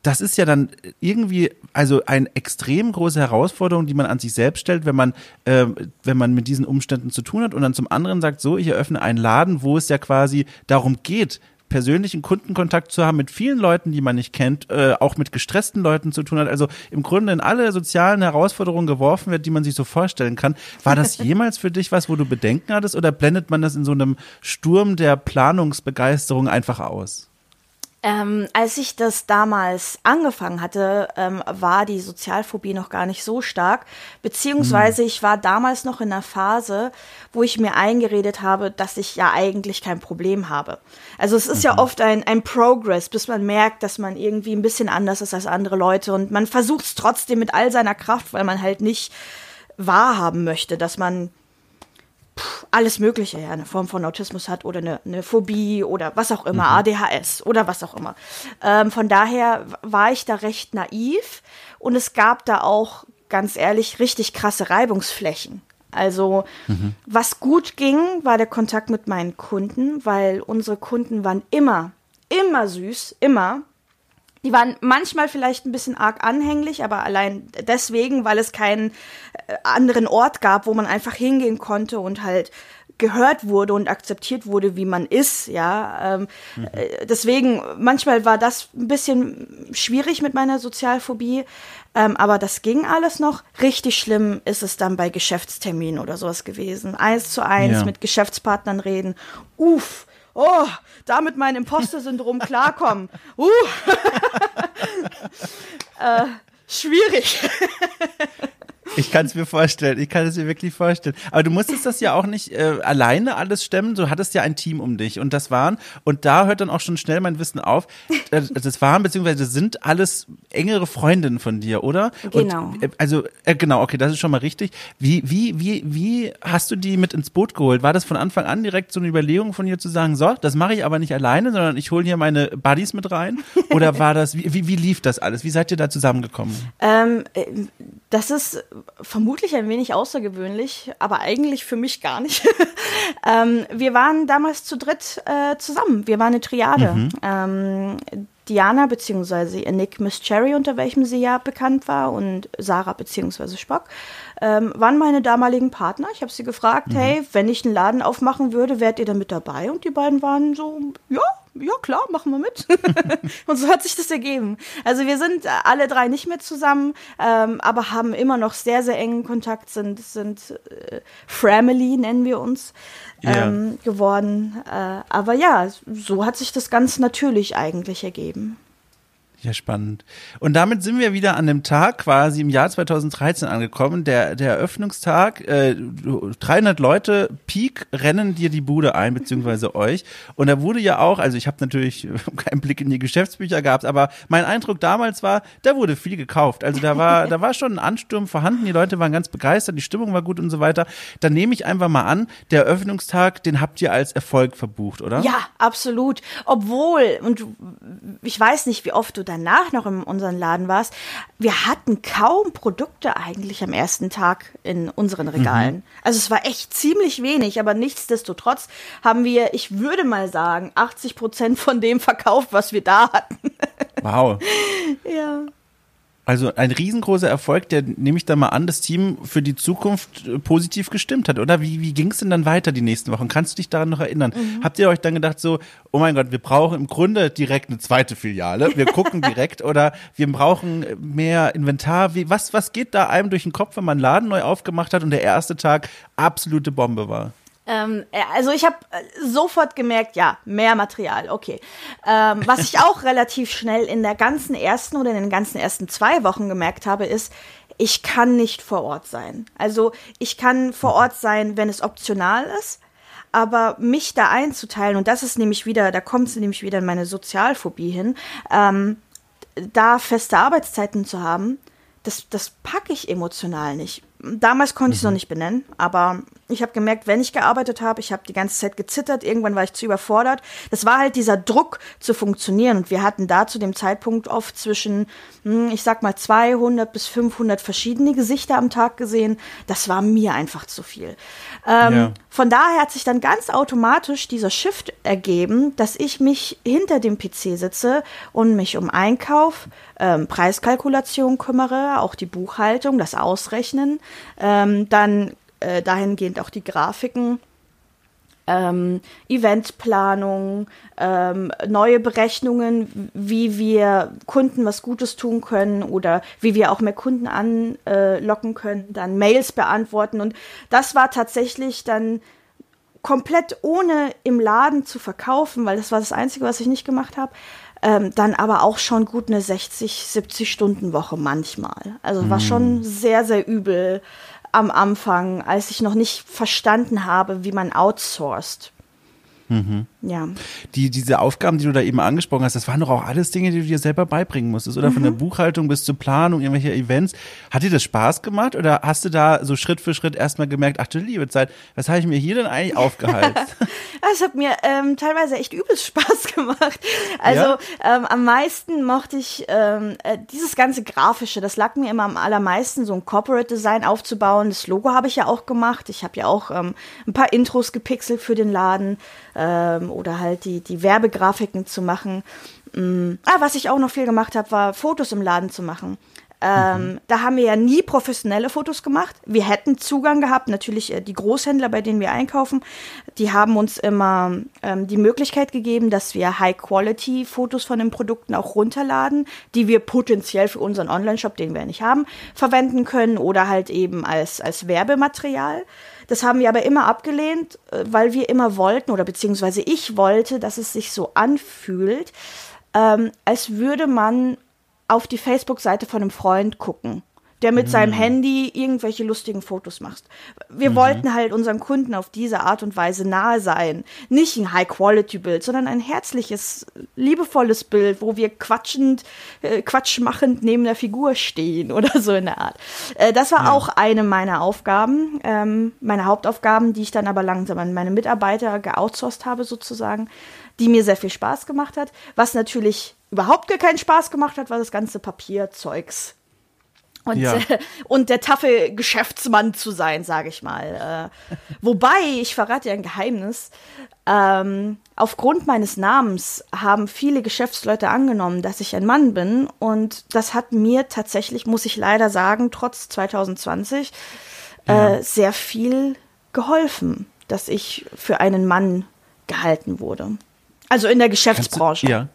das ist ja dann irgendwie also eine extrem große Herausforderung, die man an sich selbst stellt, wenn man äh, wenn man mit diesen Umständen zu tun hat und dann zum anderen sagt, so ich eröffne einen Laden, wo es ja quasi darum geht, persönlichen Kundenkontakt zu haben mit vielen Leuten, die man nicht kennt, äh, auch mit gestressten Leuten zu tun hat, also im Grunde in alle sozialen Herausforderungen geworfen wird, die man sich so vorstellen kann. War das jemals für dich was, wo du Bedenken hattest oder blendet man das in so einem Sturm der Planungsbegeisterung einfach aus? Ähm, als ich das damals angefangen hatte, ähm, war die Sozialphobie noch gar nicht so stark, beziehungsweise mhm. ich war damals noch in einer Phase, wo ich mir eingeredet habe, dass ich ja eigentlich kein Problem habe. Also es ist mhm. ja oft ein, ein Progress, bis man merkt, dass man irgendwie ein bisschen anders ist als andere Leute und man versucht es trotzdem mit all seiner Kraft, weil man halt nicht wahrhaben möchte, dass man alles Mögliche, ja, eine Form von Autismus hat oder eine, eine Phobie oder was auch immer, mhm. ADHS oder was auch immer. Ähm, von daher war ich da recht naiv und es gab da auch ganz ehrlich, richtig krasse Reibungsflächen. Also mhm. was gut ging, war der Kontakt mit meinen Kunden, weil unsere Kunden waren immer, immer süß, immer. Die waren manchmal vielleicht ein bisschen arg anhänglich, aber allein deswegen, weil es keinen äh, anderen Ort gab, wo man einfach hingehen konnte und halt gehört wurde und akzeptiert wurde, wie man ist, ja. Ähm, mhm. Äh, deswegen, manchmal war das ein bisschen schwierig mit meiner Sozialphobie, ähm, aber das ging alles noch. Richtig schlimm ist es dann bei Geschäftsterminen oder sowas gewesen. Eins zu eins ja. mit Geschäftspartnern reden. Uff, oh, damit mein Imposter-Syndrom klarkommen. Uh. äh, schwierig. Ich kann es mir vorstellen, ich kann es mir wirklich vorstellen. Aber du musstest das ja auch nicht äh, alleine alles stemmen, du hattest ja ein Team um dich und das waren, und da hört dann auch schon schnell mein Wissen auf, äh, das waren beziehungsweise sind alles engere Freundinnen von dir, oder? Genau. Und, äh, also, äh, genau, okay, das ist schon mal richtig. Wie, wie, wie, wie hast du die mit ins Boot geholt? War das von Anfang an direkt so eine Überlegung von dir zu sagen, so, das mache ich aber nicht alleine, sondern ich hole hier meine Buddies mit rein? Oder war das, wie, wie, wie lief das alles? Wie seid ihr da zusammengekommen? Ähm, äh, das ist vermutlich ein wenig außergewöhnlich, aber eigentlich für mich gar nicht. ähm, wir waren damals zu dritt äh, zusammen. Wir waren eine Triade. Mhm. Ähm, Diana bzw. Nick Miss Cherry, unter welchem sie ja bekannt war, und Sarah bzw. Spock, ähm, waren meine damaligen Partner. Ich habe sie gefragt, mhm. hey, wenn ich einen Laden aufmachen würde, wärt ihr da mit dabei? Und die beiden waren so, ja, ja klar, machen wir mit. und so hat sich das ergeben. Also wir sind alle drei nicht mehr zusammen, ähm, aber haben immer noch sehr, sehr engen Kontakt, sind, sind äh, Family, nennen wir uns, ähm, ja. geworden. Äh, aber ja, so hat sich das ganz natürlich eigentlich ergeben. Ja, spannend. Und damit sind wir wieder an dem Tag quasi im Jahr 2013 angekommen, der, der Eröffnungstag. Äh, 300 Leute, Peak, rennen dir die Bude ein, beziehungsweise euch. Und da wurde ja auch, also ich habe natürlich keinen Blick in die Geschäftsbücher gehabt, aber mein Eindruck damals war, da wurde viel gekauft. Also da war, da war schon ein Ansturm vorhanden, die Leute waren ganz begeistert, die Stimmung war gut und so weiter. Dann nehme ich einfach mal an, der Eröffnungstag, den habt ihr als Erfolg verbucht, oder? Ja, absolut. Obwohl, und ich weiß nicht, wie oft du da danach noch in unserem Laden warst, wir hatten kaum Produkte eigentlich am ersten Tag in unseren Regalen. Mhm. Also es war echt ziemlich wenig, aber nichtsdestotrotz haben wir, ich würde mal sagen, 80 Prozent von dem verkauft, was wir da hatten. Wow. ja. Also ein riesengroßer Erfolg, der nehme ich da mal an, das Team für die Zukunft äh, positiv gestimmt hat, oder? Wie, wie ging es denn dann weiter die nächsten Wochen? Kannst du dich daran noch erinnern? Mhm. Habt ihr euch dann gedacht so, oh mein Gott, wir brauchen im Grunde direkt eine zweite Filiale, wir gucken direkt oder wir brauchen mehr Inventar? Wie, was, was geht da einem durch den Kopf, wenn man einen Laden neu aufgemacht hat und der erste Tag absolute Bombe war? Ähm, äh, also ich habe äh, sofort gemerkt, ja, mehr Material, okay. Ähm, was ich auch relativ schnell in der ganzen ersten oder in den ganzen ersten zwei Wochen gemerkt habe, ist, ich kann nicht vor Ort sein. Also ich kann vor mhm. Ort sein, wenn es optional ist, aber mich da einzuteilen, und das ist nämlich wieder, da kommt es nämlich wieder in meine Sozialphobie hin, ähm, da feste Arbeitszeiten zu haben, das, das packe ich emotional nicht. Damals konnte ich es noch mhm. nicht benennen, aber ich habe gemerkt, wenn ich gearbeitet habe, ich habe die ganze Zeit gezittert, irgendwann war ich zu überfordert. Das war halt dieser Druck zu funktionieren und wir hatten da zu dem Zeitpunkt oft zwischen, hm, ich sag mal 200 bis 500 verschiedene Gesichter am Tag gesehen. Das war mir einfach zu viel. Ähm, ja. Von daher hat sich dann ganz automatisch dieser Shift ergeben, dass ich mich hinter dem PC sitze und mich um Einkauf, ähm, Preiskalkulation kümmere, auch die Buchhaltung, das Ausrechnen, ähm, dann äh, dahingehend auch die Grafiken. Ähm, Eventplanung, ähm, neue Berechnungen, wie wir Kunden was Gutes tun können oder wie wir auch mehr Kunden anlocken können, dann Mails beantworten. Und das war tatsächlich dann komplett ohne im Laden zu verkaufen, weil das war das Einzige, was ich nicht gemacht habe. Ähm, dann aber auch schon gut eine 60, 70 Stunden Woche manchmal. Also war mhm. schon sehr, sehr übel am Anfang, als ich noch nicht verstanden habe, wie man outsourced. Mhm. Ja. Die, diese Aufgaben, die du da eben angesprochen hast, das waren doch auch alles Dinge, die du dir selber beibringen musstest, oder? Von der Buchhaltung bis zur Planung, irgendwelche Events. Hat dir das Spaß gemacht oder hast du da so Schritt für Schritt erstmal gemerkt, ach du liebe Zeit, was habe ich mir hier denn eigentlich aufgehalten? Es hat mir ähm, teilweise echt übelst Spaß gemacht. Also Ja? ähm, am meisten mochte ich ähm, äh, dieses ganze Grafische. Das lag mir immer am allermeisten, so ein Corporate Design aufzubauen. Das Logo habe ich ja auch gemacht. Ich habe ja auch ähm, ein paar Intros gepixelt für den Laden ähm, oder halt die, die Werbegrafiken zu machen. Mm. Ah, was ich auch noch viel gemacht habe, war Fotos im Laden zu machen. Ähm, Da haben wir ja nie professionelle Fotos gemacht. Wir hätten Zugang gehabt, natürlich äh, die Großhändler, bei denen wir einkaufen, die haben uns immer ähm, die Möglichkeit gegeben, dass wir High-Quality-Fotos von den Produkten auch runterladen, die wir potenziell für unseren Online-Shop, den wir nicht haben, verwenden können oder halt eben als, als Werbematerial. Das haben wir aber immer abgelehnt, äh, weil wir immer wollten oder beziehungsweise ich wollte, dass es sich so anfühlt, ähm, als würde man auf die Facebook-Seite von einem Freund gucken, der mit seinem Handy irgendwelche lustigen Fotos macht. Wir wollten halt unseren Kunden auf diese Art und Weise nahe sein. Nicht ein High-Quality-Bild, sondern ein herzliches, liebevolles Bild, wo wir quatschend, äh, quatschmachend neben der Figur stehen oder so in der Art. Äh, das war auch eine meiner Aufgaben, ähm, meine Hauptaufgaben, die ich dann aber langsam an meine Mitarbeiter geoutsourced habe sozusagen, die mir sehr viel Spaß gemacht hat. Was natürlich überhaupt gar keinen Spaß gemacht hat, war das ganze Papierzeugs. Und, Ja. äh, und der taffe Geschäftsmann zu sein, sage ich mal. Äh, wobei, ich verrate ja ein Geheimnis, ähm, aufgrund meines Namens haben viele Geschäftsleute angenommen, dass ich ein Mann bin. Und das hat mir tatsächlich, muss ich leider sagen, trotz 2020, äh, sehr viel geholfen, dass ich für einen Mann gehalten wurde. Also in der Geschäftsbranche. Ja.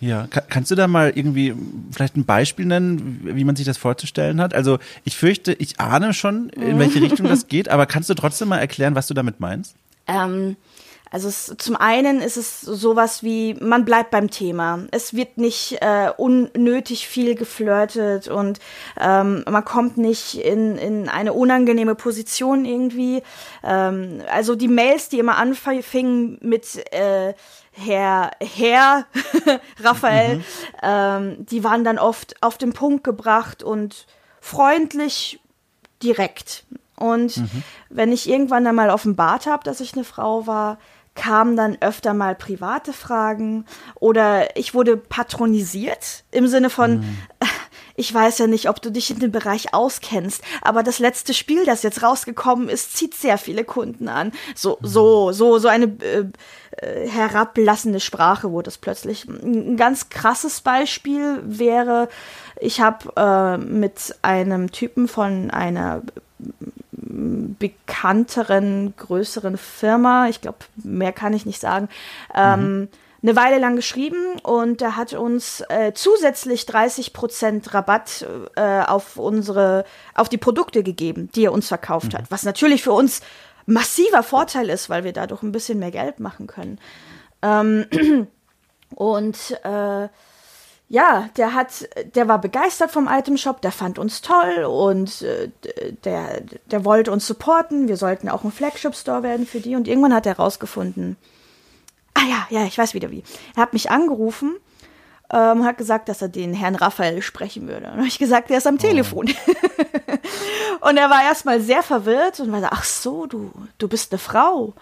Ja, Ka- kannst du da mal irgendwie vielleicht ein Beispiel nennen, wie man sich das vorzustellen hat? Also ich fürchte, ich ahne schon, in welche Richtung das geht, aber kannst du trotzdem mal erklären, was du damit meinst? Ähm, also es, zum einen ist es sowas wie, man bleibt beim Thema. Es wird nicht äh, unnötig viel geflirtet und ähm, man kommt nicht in, in eine unangenehme Position irgendwie. Ähm, also die Mails, die immer anfingen mit äh, Herr, Herr Raphael, ähm, die waren dann oft auf den Punkt gebracht und freundlich direkt. Und wenn ich irgendwann dann mal offenbart habe, dass ich eine Frau war, kamen dann öfter mal private Fragen oder ich wurde patronisiert im Sinne von, ich weiß ja nicht, ob du dich in dem Bereich auskennst, aber das letzte Spiel, das jetzt rausgekommen ist, zieht sehr viele Kunden an. So, so, so, so eine äh, äh, herablassende Sprache wurde es plötzlich. Ein ganz krasses Beispiel wäre, ich habe äh, mit einem Typen von einer bekannteren, größeren Firma, ich glaube, mehr kann ich nicht sagen, ähm, eine Weile lang geschrieben und er hat uns äh, zusätzlich 30% Rabatt äh, auf unsere, auf die Produkte gegeben, die er uns verkauft hat. Was natürlich für uns massiver Vorteil ist, weil wir dadurch ein bisschen mehr Geld machen können. Ähm, und äh, ja, der hat, der war begeistert vom Itemshop, der fand uns toll und äh, der, der wollte uns supporten. Wir sollten auch ein Flagship-Store werden für die. Und irgendwann hat er rausgefunden, ah ja, ja, ich weiß wieder wie. Er hat mich angerufen ähm, hat gesagt, dass er den Herrn Raphael sprechen würde. Und habe ich gesagt, der ist am Telefon. und er war erstmal sehr verwirrt und war so, ach so, du, du bist eine Frau.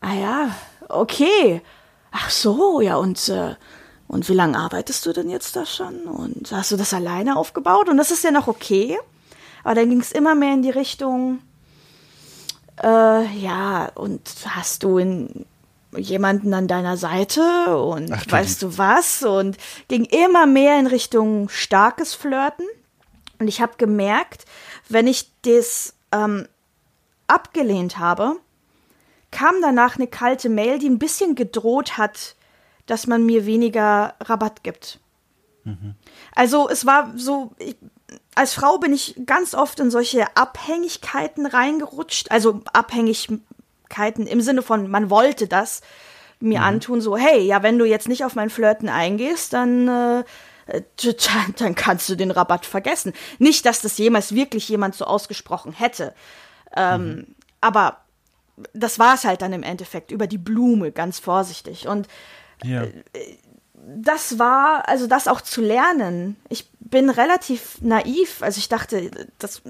Ah ja, okay. Ach so, ja, und äh, und wie lange arbeitest du denn jetzt da schon? Und hast du das alleine aufgebaut? Und das ist ja noch okay. Aber dann ging es immer mehr in die Richtung, äh, ja, und hast du in jemanden an deiner Seite und Ach, weißt du was? Und ging immer mehr in Richtung starkes Flirten. Und ich habe gemerkt, wenn ich das ähm, abgelehnt habe, kam danach eine kalte Mail, die ein bisschen gedroht hat, dass man mir weniger Rabatt gibt. Also es war so, ich, als Frau bin ich ganz oft in solche Abhängigkeiten reingerutscht. Also Abhängigkeiten im Sinne von, man wollte das mir antun, so, hey, ja, wenn du jetzt nicht auf mein Flirten eingehst, dann, äh, dann, dann kannst du den Rabatt vergessen. Nicht, dass das jemals wirklich jemand so ausgesprochen hätte. Ähm, Aber das war es halt dann im Endeffekt, über die Blume, ganz vorsichtig. Und ja. Das war, also das auch zu lernen. Ich bin relativ naiv, also ich dachte, das,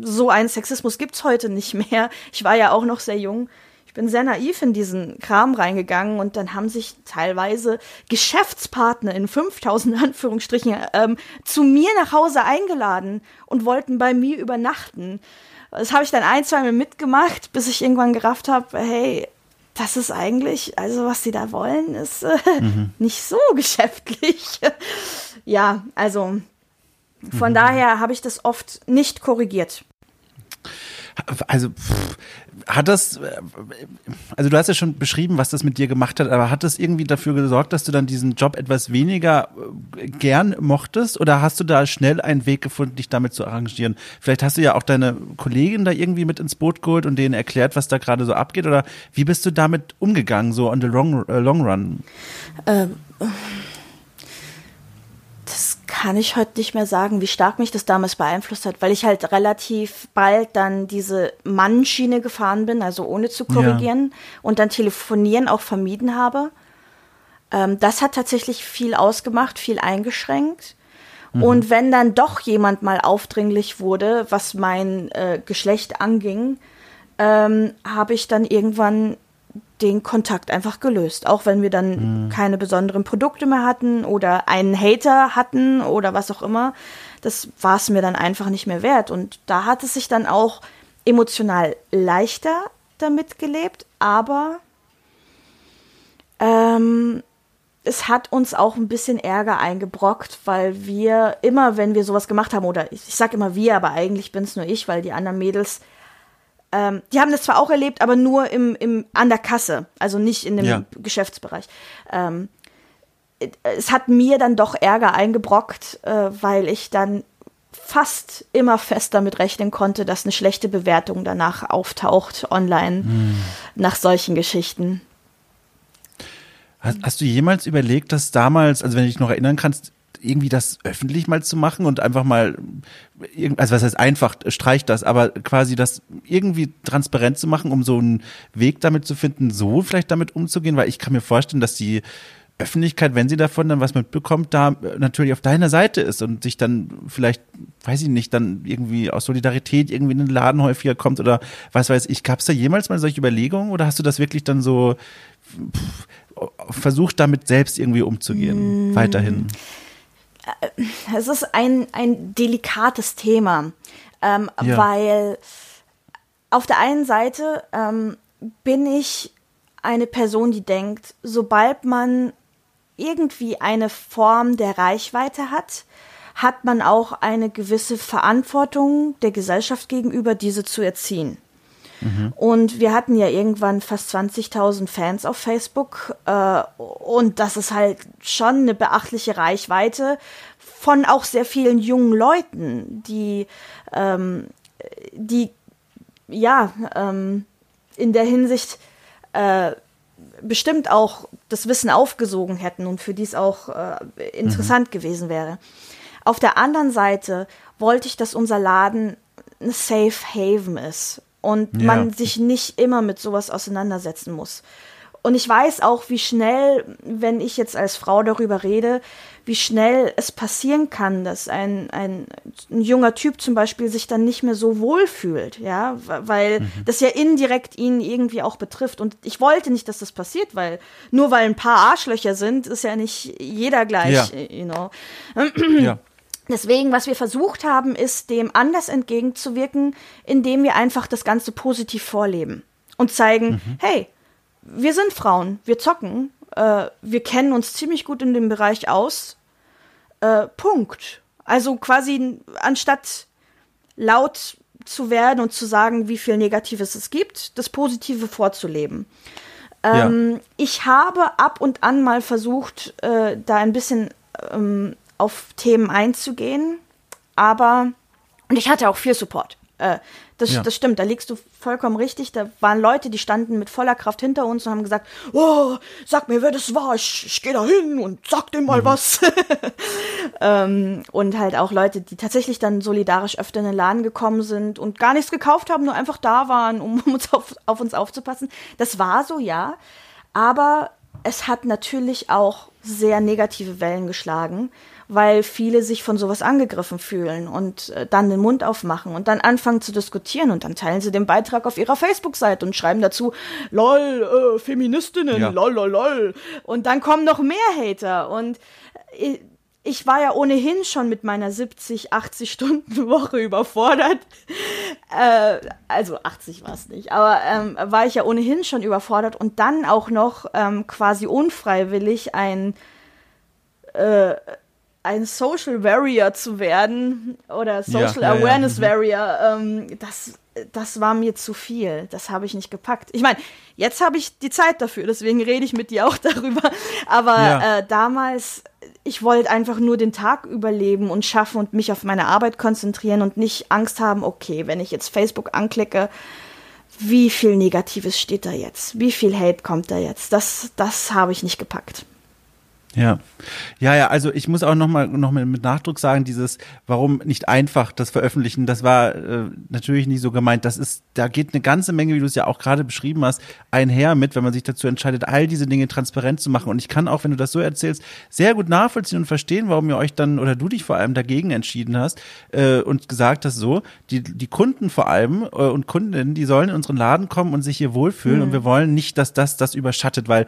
so einen Sexismus gibt es heute nicht mehr. Ich war ja auch noch sehr jung ich bin sehr naiv in diesen Kram reingegangen und dann haben sich teilweise Geschäftspartner in 5000 Anführungsstrichen ähm, zu mir nach Hause eingeladen und wollten bei mir übernachten. Das habe ich dann ein, zwei Mal mitgemacht, bis ich irgendwann gerafft habe, hey, das ist eigentlich, also was sie da wollen, ist äh, mhm. nicht so geschäftlich. ja, also von mhm. daher habe ich das oft nicht korrigiert. Also hat das, also du hast ja schon beschrieben, was das mit dir gemacht hat, aber hat das irgendwie dafür gesorgt, dass du dann diesen Job etwas weniger äh, gern mochtest oder hast du da schnell einen Weg gefunden, dich damit zu arrangieren? Vielleicht hast du ja auch deine Kollegin da irgendwie mit ins Boot geholt und denen erklärt, was da gerade so abgeht oder wie bist du damit umgegangen, so on the long, uh, long run? Ähm kann ich heute nicht mehr sagen, wie stark mich das damals beeinflusst hat, weil ich halt relativ bald dann diese Mannschiene gefahren bin, also ohne zu korrigieren ja. und dann telefonieren auch vermieden habe. Ähm, das hat tatsächlich viel ausgemacht, viel eingeschränkt. Mhm. Und wenn dann doch jemand mal aufdringlich wurde, was mein äh, Geschlecht anging, ähm, habe ich dann irgendwann den Kontakt einfach gelöst. Auch wenn wir dann mhm. keine besonderen Produkte mehr hatten oder einen Hater hatten oder was auch immer. Das war es mir dann einfach nicht mehr wert. Und da hat es sich dann auch emotional leichter damit gelebt, aber ähm, es hat uns auch ein bisschen Ärger eingebrockt, weil wir immer, wenn wir sowas gemacht haben, oder ich, ich sag immer wir, aber eigentlich bin es nur ich, weil die anderen Mädels ähm, die haben das zwar auch erlebt, aber nur im, im, an der Kasse, also nicht in dem ja. Geschäftsbereich. Ähm, es hat mir dann doch Ärger eingebrockt, äh, weil ich dann fast immer fest damit rechnen konnte, dass eine schlechte Bewertung danach auftaucht online hm. nach solchen Geschichten. Hast, hast, du jemals überlegt, dass damals, also wenn du dich noch erinnern kannst, irgendwie das öffentlich mal zu machen und einfach mal, also was heißt einfach, streicht das, aber quasi das irgendwie transparent zu machen, um so einen Weg damit zu finden, so vielleicht damit umzugehen, weil ich kann mir vorstellen, dass die Öffentlichkeit, wenn sie davon dann was mitbekommt, da natürlich auf deiner Seite ist und sich dann vielleicht, weiß ich nicht, dann irgendwie aus Solidarität irgendwie in den Laden häufiger kommt oder was weiß ich. Gab es da jemals mal solche Überlegungen oder hast du das wirklich dann so pff, versucht, damit selbst irgendwie umzugehen, mm. weiterhin? Äh, es ist ein, ein delikates Thema, ähm, ja. weil auf der einen Seite ähm, bin ich eine Person, die denkt, sobald man irgendwie eine Form der Reichweite hat, hat man auch eine gewisse Verantwortung der Gesellschaft gegenüber, diese zu erziehen. Mhm. Und wir hatten ja irgendwann fast 20.000 Fans auf Facebook. Äh, und das ist halt schon eine beachtliche Reichweite von auch sehr vielen jungen Leuten, die, ähm, die ja, ähm, in der Hinsicht äh, bestimmt auch das Wissen aufgesogen hätten und für die es auch äh, interessant mhm. gewesen wäre. Auf der anderen Seite wollte ich, dass unser Laden ein Safe Haven ist und ja. man sich nicht immer mit sowas auseinandersetzen muss. Und ich weiß auch, wie schnell, wenn ich jetzt als Frau darüber rede, wie schnell es passieren kann, dass ein, ein, ein junger Typ zum Beispiel sich dann nicht mehr so wohl fühlt, ja, weil mhm. das ja indirekt ihn irgendwie auch betrifft. Und ich wollte nicht, dass das passiert, weil nur weil ein paar Arschlöcher sind, ist ja nicht jeder gleich, ja. you know. Ja. Deswegen, was wir versucht haben, ist, dem anders entgegenzuwirken, indem wir einfach das Ganze positiv vorleben und zeigen, mhm. hey, wir sind Frauen, wir zocken, äh, wir kennen uns ziemlich gut in dem Bereich aus. Äh, Punkt. Also quasi anstatt laut zu werden und zu sagen, wie viel Negatives es gibt, das Positive vorzuleben. Ähm, ja. Ich habe ab und an mal versucht, äh, da ein bisschen ähm, auf Themen einzugehen, aber und ich hatte auch viel Support. Äh, das, ja. das stimmt, da liegst du vollkommen richtig. Da waren Leute, die standen mit voller Kraft hinter uns und haben gesagt, oh, sag mir, wer das war, ich, ich gehe da hin und sag dem mal mhm. was. ähm, und halt auch Leute, die tatsächlich dann solidarisch öfter in den Laden gekommen sind und gar nichts gekauft haben, nur einfach da waren, um, um uns auf, auf uns aufzupassen. Das war so, ja. Aber es hat natürlich auch sehr negative Wellen geschlagen, weil viele sich von sowas angegriffen fühlen und äh, dann den Mund aufmachen und dann anfangen zu diskutieren und dann teilen sie den Beitrag auf ihrer Facebook-Seite und schreiben dazu, lol, äh, Feministinnen, ja. lol, lol, lol. Und dann kommen noch mehr Hater und äh, ich war ja ohnehin schon mit meiner 70, 80 Stunden Woche überfordert. Äh, also 80 war es nicht, aber ähm, war ich ja ohnehin schon überfordert und dann auch noch ähm, quasi unfreiwillig ein äh, ein Social Warrior zu werden oder Social ja, Awareness ja, ja. Mhm. Warrior, ähm, das, das war mir zu viel. Das habe ich nicht gepackt. Ich meine, jetzt habe ich die Zeit dafür, deswegen rede ich mit dir auch darüber. Aber äh, damals, ich wollte einfach nur den Tag überleben und schaffen und mich auf meine Arbeit konzentrieren und nicht Angst haben, okay, wenn ich jetzt Facebook anklicke, wie viel Negatives steht da jetzt? Wie viel Hate kommt da jetzt? Das, das habe ich nicht gepackt. Ja, ja, ja. Also ich muss auch noch mal, noch mal mit Nachdruck sagen, dieses, warum nicht einfach das veröffentlichen, das war äh, natürlich nicht so gemeint. Das ist, da geht eine ganze Menge, wie du es ja auch gerade beschrieben hast, einher mit, wenn man sich dazu entscheidet, all diese Dinge transparent zu machen. Und ich kann auch, wenn du das so erzählst, sehr gut nachvollziehen und verstehen, warum ihr euch dann oder du dich vor allem dagegen entschieden hast äh, und gesagt hast, so die die Kunden vor allem äh, und Kundinnen, die sollen in unseren Laden kommen und sich hier wohlfühlen mhm. und wir wollen nicht, dass das das überschattet, weil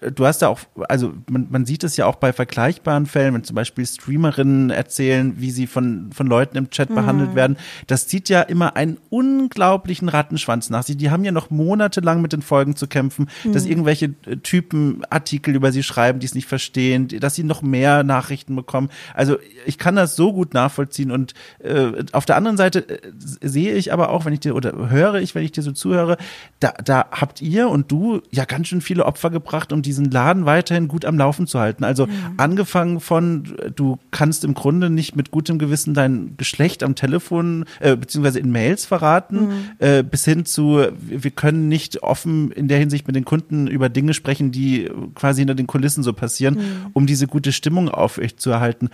du hast ja auch, also man, man sieht es ja auch bei vergleichbaren Fällen, wenn zum Beispiel Streamerinnen erzählen, wie sie von, von Leuten im Chat mhm. behandelt werden. Das zieht ja immer einen unglaublichen Rattenschwanz nach sich. Die haben ja noch monatelang mit den Folgen zu kämpfen, mhm. dass irgendwelche äh, Typen Artikel über sie schreiben, die es nicht verstehen, dass sie noch mehr Nachrichten bekommen. Also ich kann das so gut nachvollziehen und äh, auf der anderen Seite äh, sehe ich aber auch, wenn ich dir oder höre ich, wenn ich dir so zuhöre, da, da habt ihr und du ja ganz schön viele Opfer gebracht, um diesen Laden weiterhin gut am Laufen zu halten. Also ja. angefangen von, du kannst im Grunde nicht mit gutem Gewissen dein Geschlecht am Telefon äh, beziehungsweise in Mails verraten, mhm. äh, bis hin zu, wir können nicht offen in der Hinsicht mit den Kunden über Dinge sprechen, die quasi hinter den Kulissen so passieren, mhm. um diese gute Stimmung aufrechtzuerhalten.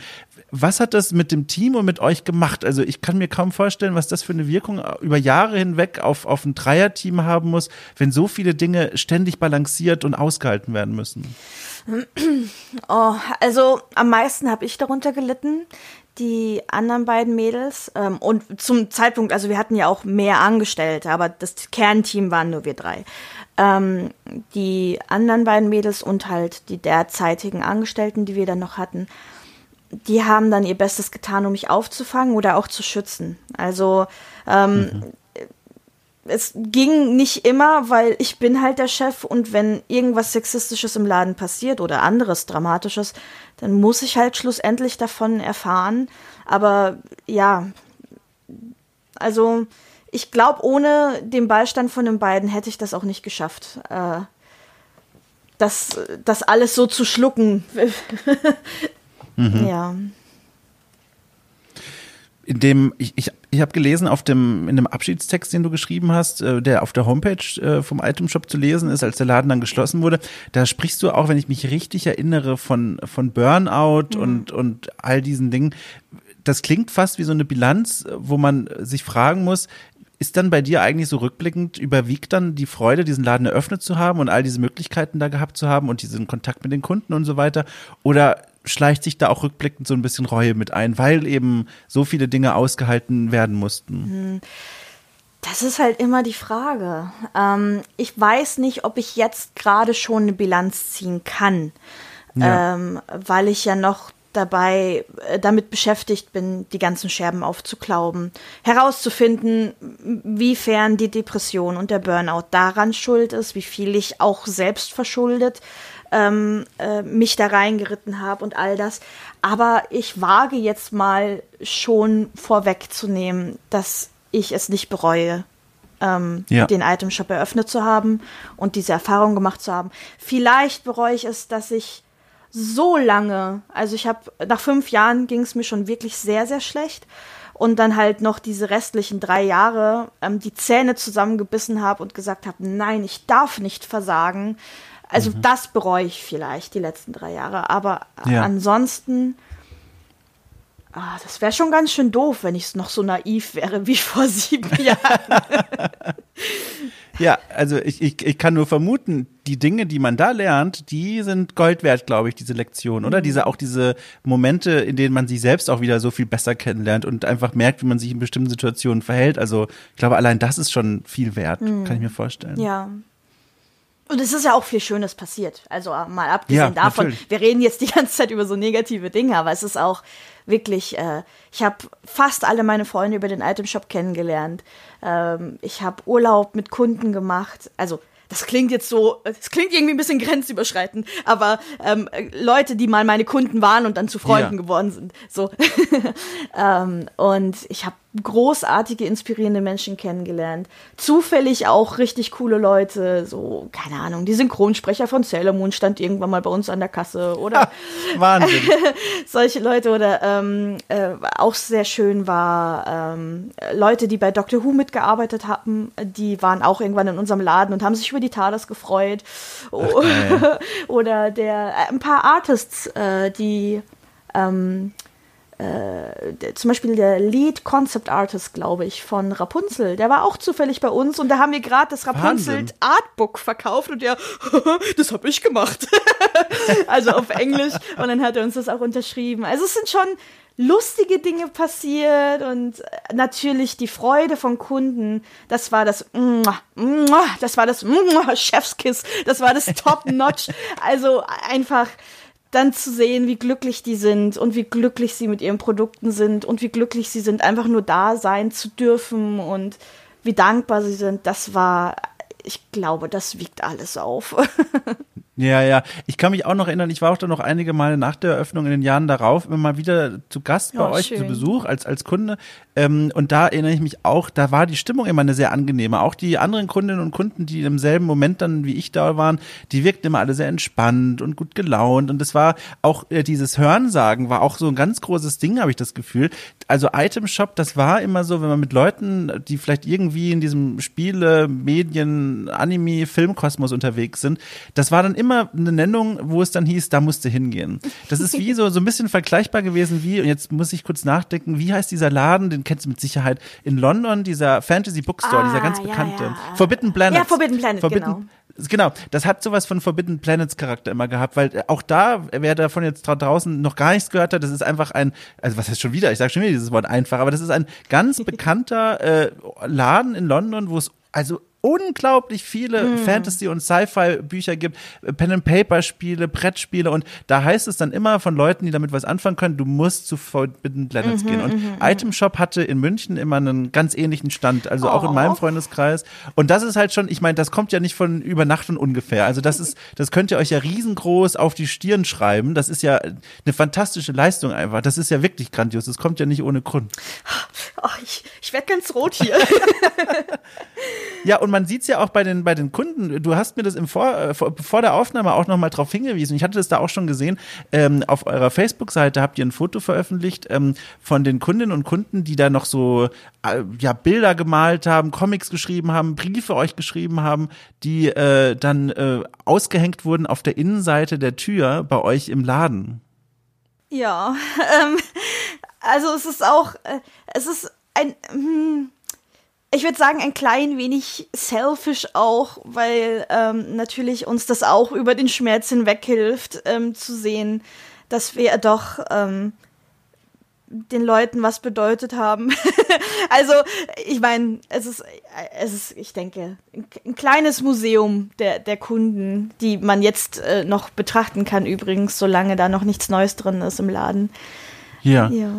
Was hat das mit dem Team und mit euch gemacht? Also ich kann mir kaum vorstellen, was das für eine Wirkung über Jahre hinweg auf, auf ein Dreierteam haben muss, wenn so viele Dinge ständig balanciert und ausgehalten werden müssen. Oh, also am meisten habe ich darunter gelitten. Die anderen beiden Mädels ähm, und zum Zeitpunkt, also wir hatten ja auch mehr Angestellte, aber das Kernteam waren nur wir drei. Ähm, die anderen beiden Mädels und halt die derzeitigen Angestellten, die wir dann noch hatten, die haben dann ihr Bestes getan, um mich aufzufangen oder auch zu schützen. Also ähm, mhm. Es ging nicht immer, weil ich bin halt der Chef und wenn irgendwas Sexistisches im Laden passiert oder anderes Dramatisches, dann muss ich halt schlussendlich davon erfahren. Aber ja, also ich glaube, ohne den Beistand von den beiden hätte ich das auch nicht geschafft. Äh, das, das alles so zu schlucken. Mhm. Ja. In dem, ich, ich, ich habe gelesen, auf dem, in dem Abschiedstext, den du geschrieben hast, äh, der auf der Homepage äh, vom Itemshop zu lesen ist, als der Laden dann geschlossen wurde, da sprichst du auch, wenn ich mich richtig erinnere, von, von Burnout mhm. und, und all diesen Dingen. Das klingt fast wie so eine Bilanz, wo man sich fragen muss, ist dann bei dir eigentlich so rückblickend überwiegt dann die Freude, diesen Laden eröffnet zu haben und all diese Möglichkeiten da gehabt zu haben und diesen Kontakt mit den Kunden und so weiter? Oder schleicht sich da auch rückblickend so ein bisschen Reue mit ein, weil eben so viele Dinge ausgehalten werden mussten? Hm. Das ist halt immer die Frage. Ähm, ich weiß nicht, ob ich jetzt gerade schon eine Bilanz ziehen kann, ja. ähm, weil ich ja noch dabei äh, damit beschäftigt bin, die ganzen Scherben aufzuklauben, herauszufinden, wiefern die Depression und der Burnout daran schuld ist, wie viel ich auch selbst verschuldet ähm, äh, mich da reingeritten habe und all das. Aber ich wage jetzt mal schon vorwegzunehmen, dass ich es nicht bereue, ähm, ja. den Item Shop eröffnet zu haben und diese Erfahrung gemacht zu haben. Vielleicht bereue ich es, dass ich so lange, also ich habe nach fünf Jahren ging es mir schon wirklich sehr, sehr schlecht. und dann halt noch diese restlichen drei Jahre ähm, die Zähne zusammengebissen habe und gesagt habe, nein, ich darf nicht versagen. Also mhm. das bereue ich vielleicht die letzten drei Jahre. Aber ja. ansonsten, ah, das wäre schon ganz schön doof, wenn ich noch so naiv wäre wie vor sieben Jahren. Ja, also ich, ich, ich kann nur vermuten, die Dinge, die man da lernt, die sind Gold wert, glaube ich, diese Lektion, oder? Mhm. Diese, auch diese Momente, in denen man sich selbst auch wieder so viel besser kennenlernt und einfach merkt, wie man sich in bestimmten Situationen verhält. Also ich glaube, allein das ist schon viel wert, mhm. kann ich mir vorstellen. Ja, und es ist ja auch viel Schönes passiert. Also äh, mal abgesehen ja, davon, natürlich. wir reden jetzt die ganze Zeit über so negative Dinge, aber es ist auch wirklich, äh, ich habe fast alle meine Freunde über den Item Shop kennengelernt. Ähm, ich habe Urlaub mit Kunden gemacht. Also das klingt jetzt so, das klingt irgendwie ein bisschen grenzüberschreitend, aber ähm, Leute, die mal meine Kunden waren und dann zu Freunden ja. geworden sind. So. ähm, und ich habe großartige, inspirierende Menschen kennengelernt. Zufällig auch richtig coole Leute, so, keine Ahnung, die Synchronsprecher von Sailor Moon stand irgendwann mal bei uns an der Kasse oder Wahnsinn. solche Leute oder ähm, äh, auch sehr schön war, ähm, Leute, die bei Doctor Who mitgearbeitet haben, die waren auch irgendwann in unserem Laden und haben sich über die TARDIS gefreut. Ach, oder der, äh, ein paar Artists, äh, die ähm, äh, zum Beispiel der Lead Concept Artist, glaube ich, von Rapunzel, der war auch zufällig bei uns und da haben wir gerade das Rapunzel. Artbook verkauft und der, das habe ich gemacht. also auf Englisch und dann hat er uns das auch unterschrieben. Also es sind schon lustige Dinge passiert und natürlich die Freude von Kunden, das war das, das war das Chefskiss, das war das Top Notch. Also einfach dann zu sehen, wie glücklich die sind und wie glücklich sie mit ihren Produkten sind und wie glücklich sie sind, einfach nur da sein zu dürfen und wie dankbar sie sind, das war, ich glaube, das wiegt alles auf. Ja, ja. Ich kann mich auch noch erinnern, ich war auch da noch einige Male nach der Eröffnung in den Jahren darauf immer mal wieder zu Gast bei oh, euch, schön. zu Besuch als, als Kunde. Ähm, und da erinnere ich mich auch, da war die Stimmung immer eine sehr angenehme. Auch die anderen Kundinnen und Kunden, die im selben Moment dann wie ich da waren, die wirkten immer alle sehr entspannt und gut gelaunt. Und es war auch äh, dieses Hörensagen war auch so ein ganz großes Ding, habe ich das Gefühl. Also Item Shop, das war immer so, wenn man mit Leuten, die vielleicht irgendwie in diesem Spiele, Medien, Anime, Filmkosmos unterwegs sind, das war dann immer immer eine Nennung, wo es dann hieß, da musste hingehen. Das ist wie so, so ein bisschen vergleichbar gewesen wie, und jetzt muss ich kurz nachdenken, wie heißt dieser Laden, den kennst du mit Sicherheit, in London, dieser Fantasy Bookstore, ah, dieser ganz bekannte, ja. Forbidden Planet. Ja, Forbidden Planet, Forbidden, genau. Genau, das hat sowas von Forbidden Planets Charakter immer gehabt, weil auch da, wer davon jetzt draußen noch gar nichts gehört hat, das ist einfach ein, also was heißt schon wieder, ich sage schon wieder dieses Wort einfach, aber das ist ein ganz bekannter äh, Laden in London, wo es also unglaublich viele mm. Fantasy- und Sci-Fi-Bücher gibt, Pen-and-Paper-Spiele, Brettspiele und da heißt es dann immer von Leuten, die damit was anfangen können, du musst zu Forbidden Planets mm gehen. Und mm Item Shop hatte in München immer einen ganz ähnlichen Stand, also oh. auch in meinem. Freundeskreis. Und das ist halt schon, ich meine, das kommt ja nicht von über Nacht und ungefähr. Also das ist, das könnt ihr euch ja riesengroß auf die Stirn schreiben. Das ist ja eine fantastische Leistung einfach. Das ist ja wirklich grandios. Das kommt ja nicht ohne Grund. Oh, ich ich werde ganz rot hier. ja, und man sieht es ja auch bei den, bei den Kunden. Du hast mir das im vor, äh, vor der Aufnahme auch nochmal drauf hingewiesen. Ich hatte das da auch schon gesehen. Ähm, auf eurer Facebook-Seite habt ihr ein Foto veröffentlicht ähm, von den Kundinnen und Kunden, die da noch so äh, ja, Bilder gemalt haben, Comics geschrieben haben, Briefe euch geschrieben haben, die äh, dann äh, ausgehängt wurden auf der Innenseite der Tür bei euch im Laden. Ja, ähm, also es ist auch, äh, es ist ein, hm, ich würde sagen, ein klein wenig selfish auch, weil ähm, natürlich uns das auch über den Schmerz hinweg hilft, ähm, zu sehen, dass wir doch ähm, den Leuten was bedeutet haben. also, ich meine, es ist, es ist, ich denke, ein kleines Museum der, der Kunden, die man jetzt äh, noch betrachten kann, übrigens, solange da noch nichts Neues drin ist im Laden. Ja. ja.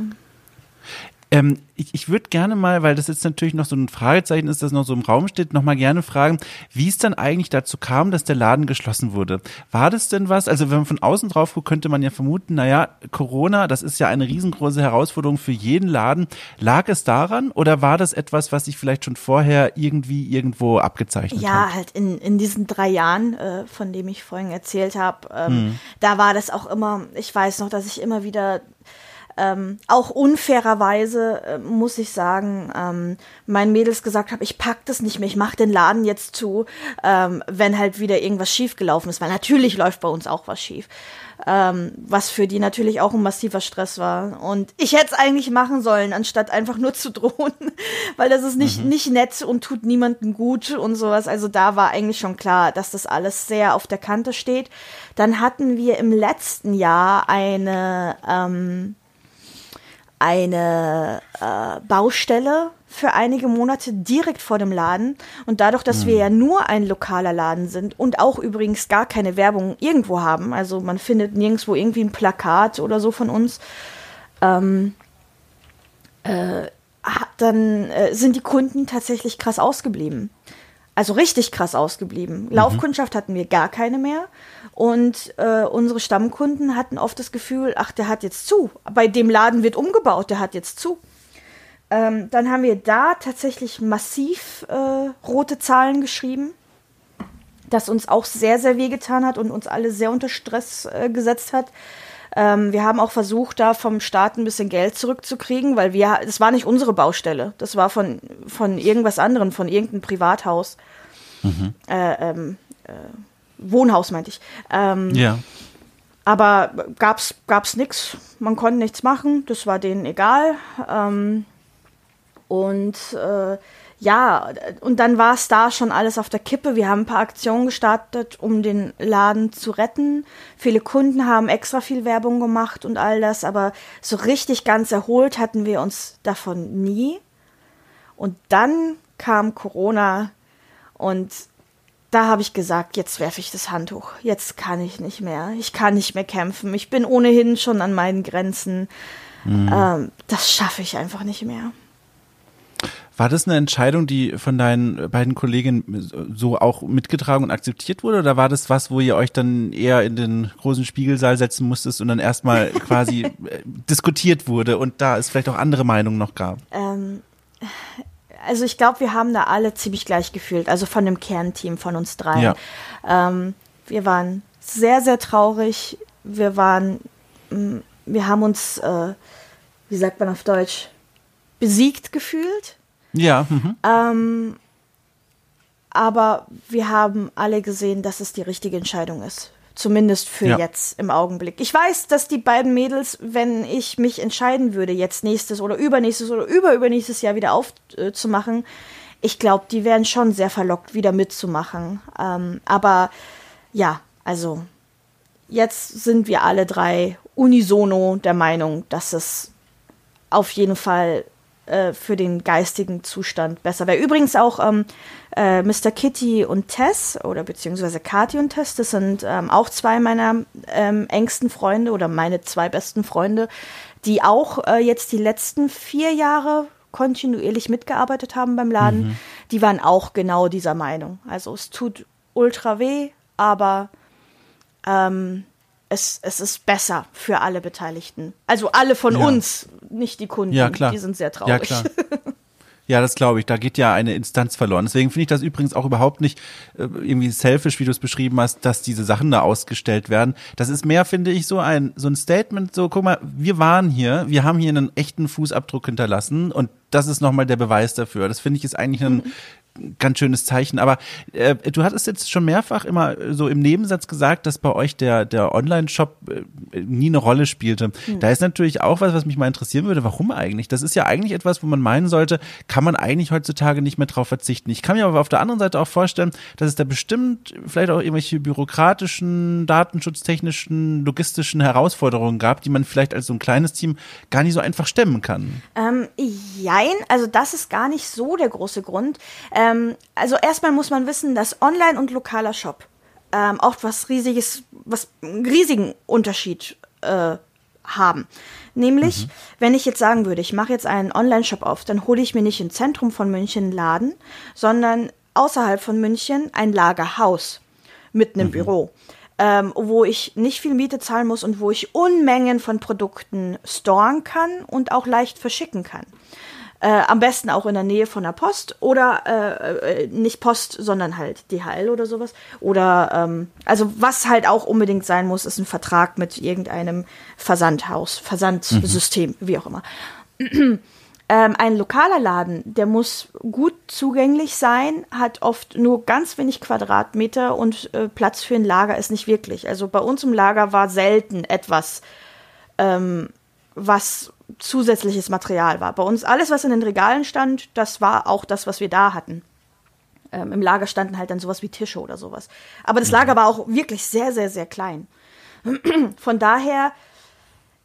Ähm, ich ich würde gerne mal, weil das jetzt natürlich noch so ein Fragezeichen ist, das noch so im Raum steht, noch mal gerne fragen, wie es dann eigentlich dazu kam, dass der Laden geschlossen wurde. War das denn was? Also wenn man von außen drauf guckt, könnte man ja vermuten, naja, Corona, das ist ja eine riesengroße Herausforderung für jeden Laden. Lag es daran oder war das etwas, was sich vielleicht schon vorher irgendwie irgendwo abgezeichnet ja, hat? Ja, halt in, in diesen drei Jahren, äh, von dem ich vorhin erzählt habe, ähm, hm. da war das auch immer, ich weiß noch, dass ich immer wieder ähm, auch unfairerweise, äh, muss ich sagen, ähm, meinen Mädels gesagt habe, ich pack das nicht mehr, ich mache den Laden jetzt zu, ähm, wenn halt wieder irgendwas schiefgelaufen ist, weil natürlich läuft bei uns auch was schief ähm, was für die natürlich auch ein massiver Stress war. Und ich hätte es eigentlich machen sollen, anstatt einfach nur zu drohen, weil das ist nicht, mhm. nicht nett und tut niemandem gut und sowas. Also da war eigentlich schon klar, dass das alles sehr auf der Kante steht. Dann hatten wir im letzten Jahr eine, ähm, eine äh, Baustelle für einige Monate direkt vor dem Laden. Und dadurch, dass mhm. wir ja nur ein lokaler Laden sind und auch übrigens gar keine Werbung irgendwo haben, also man findet nirgendwo irgendwie ein Plakat oder so von uns, ähm, äh, dann äh, sind die Kunden tatsächlich krass ausgeblieben. Also richtig krass ausgeblieben. Mhm. Laufkundschaft hatten wir gar keine mehr. Und äh, unsere Stammkunden hatten oft das Gefühl, ach, der hat jetzt zu. Bei dem Laden wird umgebaut, der hat jetzt zu. Ähm, dann haben wir da tatsächlich massiv äh, rote Zahlen geschrieben, das uns auch sehr, sehr wehgetan hat und uns alle sehr unter Stress äh, gesetzt hat. Ähm, wir haben auch versucht, da vom Staat ein bisschen Geld zurückzukriegen, weil wir, das war nicht unsere Baustelle, das war von, von irgendwas anderem, von irgendeinem Privathaus. Mhm. Äh, ähm, äh, Wohnhaus meinte ich. Ähm, ja. Aber gab's, gab's nix, man konnte nichts machen, das war denen egal. Ähm, und äh, ja, und dann war es da schon alles auf der Kippe. Wir haben ein paar Aktionen gestartet, um den Laden zu retten. Viele Kunden haben extra viel Werbung gemacht und all das, aber so richtig ganz erholt hatten wir uns davon nie. Und dann kam Corona und da habe ich gesagt, jetzt werfe ich das Handtuch. Jetzt kann ich nicht mehr. Ich kann nicht mehr kämpfen. Ich bin ohnehin schon an meinen Grenzen. Mhm. Ähm, das schaffe ich einfach nicht mehr. War das eine Entscheidung, die von deinen beiden Kolleginnen so auch mitgetragen und akzeptiert wurde? Oder war das was, wo ihr euch dann eher in den großen Spiegelsaal setzen musstet und dann erstmal quasi äh, diskutiert wurde und da es vielleicht auch andere Meinungen noch gab? Ähm, also ich glaube, wir haben da alle ziemlich gleich gefühlt, also von dem Kernteam von uns drei. Ja. Ähm, wir waren sehr, sehr traurig. Wir waren, mm, wir haben uns, äh, wie sagt man auf Deutsch, besiegt gefühlt. Ja. Mhm. Ähm, aber wir haben alle gesehen, dass es die richtige Entscheidung ist. Zumindest für ja. jetzt im Augenblick. Ich weiß, dass die beiden Mädels, wenn ich mich entscheiden würde, jetzt nächstes oder übernächstes oder überübernächstes Jahr wieder aufzumachen, äh, ich glaube, die wären schon sehr verlockt, wieder mitzumachen. Ähm, aber ja, also jetzt sind wir alle drei unisono der Meinung, dass es auf jeden Fall äh, für den geistigen Zustand besser wäre. Übrigens auch ähm, äh, Mr. Kitty und Tess oder beziehungsweise Kati und Tess, das sind ähm, auch zwei meiner ähm, engsten Freunde oder meine zwei besten Freunde, die auch äh, jetzt die letzten vier Jahre kontinuierlich mitgearbeitet haben beim Laden. Mhm. Die waren auch genau dieser Meinung. Also es tut ultra weh, aber ähm, es, es ist besser für alle Beteiligten. Also alle von ja. uns, nicht die Kunden. Ja, klar. Die sind sehr traurig. Ja, klar. Ja, das glaube ich. Da geht ja eine Instanz verloren. Deswegen finde ich das übrigens auch überhaupt nicht äh, irgendwie selfish, wie du es beschrieben hast, dass diese Sachen da ausgestellt werden. Das ist mehr, finde ich, so ein, so ein Statement, so, guck mal, wir waren hier, wir haben hier einen echten Fußabdruck hinterlassen und das ist nochmal der Beweis dafür. Das finde ich ist eigentlich ein, mhm ganz schönes Zeichen. Aber äh, du hattest jetzt schon mehrfach immer so im Nebensatz gesagt, dass bei euch der, der Online-Shop äh, nie eine Rolle spielte. Hm. Da ist natürlich auch was, was mich mal interessieren würde. Warum eigentlich? Das ist ja eigentlich etwas, wo man meinen sollte, kann man eigentlich heutzutage nicht mehr drauf verzichten. Ich kann mir aber auf der anderen Seite auch vorstellen, dass es da bestimmt vielleicht auch irgendwelche bürokratischen, datenschutztechnischen, logistischen Herausforderungen gab, die man vielleicht als so ein kleines Team gar nicht so einfach stemmen kann. Ähm, jein, also das ist gar nicht so der große Grund. Äh, ähm, also erstmal muss man wissen, dass Online und lokaler Shop ähm, auch was riesiges, was einen riesigen Unterschied äh, haben. Nämlich, mhm. wenn ich jetzt sagen würde, ich mache jetzt einen Online-Shop auf, dann hole ich mir nicht im Zentrum von München einen Laden, sondern außerhalb von München ein Lagerhaus mit einem mhm. Büro, ähm, wo ich nicht viel Miete zahlen muss und wo ich Unmengen von Produkten storen kann und auch leicht verschicken kann. Äh, am besten auch in der Nähe von der Post oder äh, äh nicht Post, sondern halt DHL oder sowas. Oder ähm, also was halt auch unbedingt sein muss, ist ein Vertrag mit irgendeinem Versandhaus, Versandsystem, mhm. wie auch immer. ähm, ein lokaler Laden, der muss gut zugänglich sein, hat oft nur ganz wenig Quadratmeter und äh, Platz für ein Lager ist nicht wirklich. Also bei uns im Lager war selten etwas, ähm, was zusätzliches Material war. Bei uns alles, was in den Regalen stand, das war auch das, was wir da hatten. Ähm, Im Lager standen halt dann sowas wie Tische oder sowas. Aber das Lager war auch wirklich sehr, sehr, sehr klein. Von daher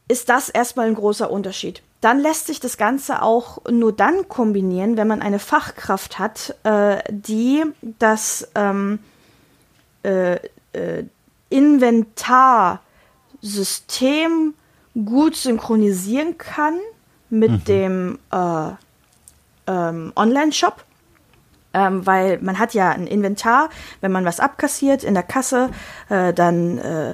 ist das erstmal ein großer Unterschied. Dann lässt sich das Ganze auch nur dann kombinieren, wenn man eine Fachkraft hat, äh, die das ähm, äh, äh, Inventarsystem gut synchronisieren kann mit mhm. dem äh, ähm, Online-Shop. Ähm, weil man hat ja ein Inventar, wenn man was abkassiert in der Kasse, äh, dann äh,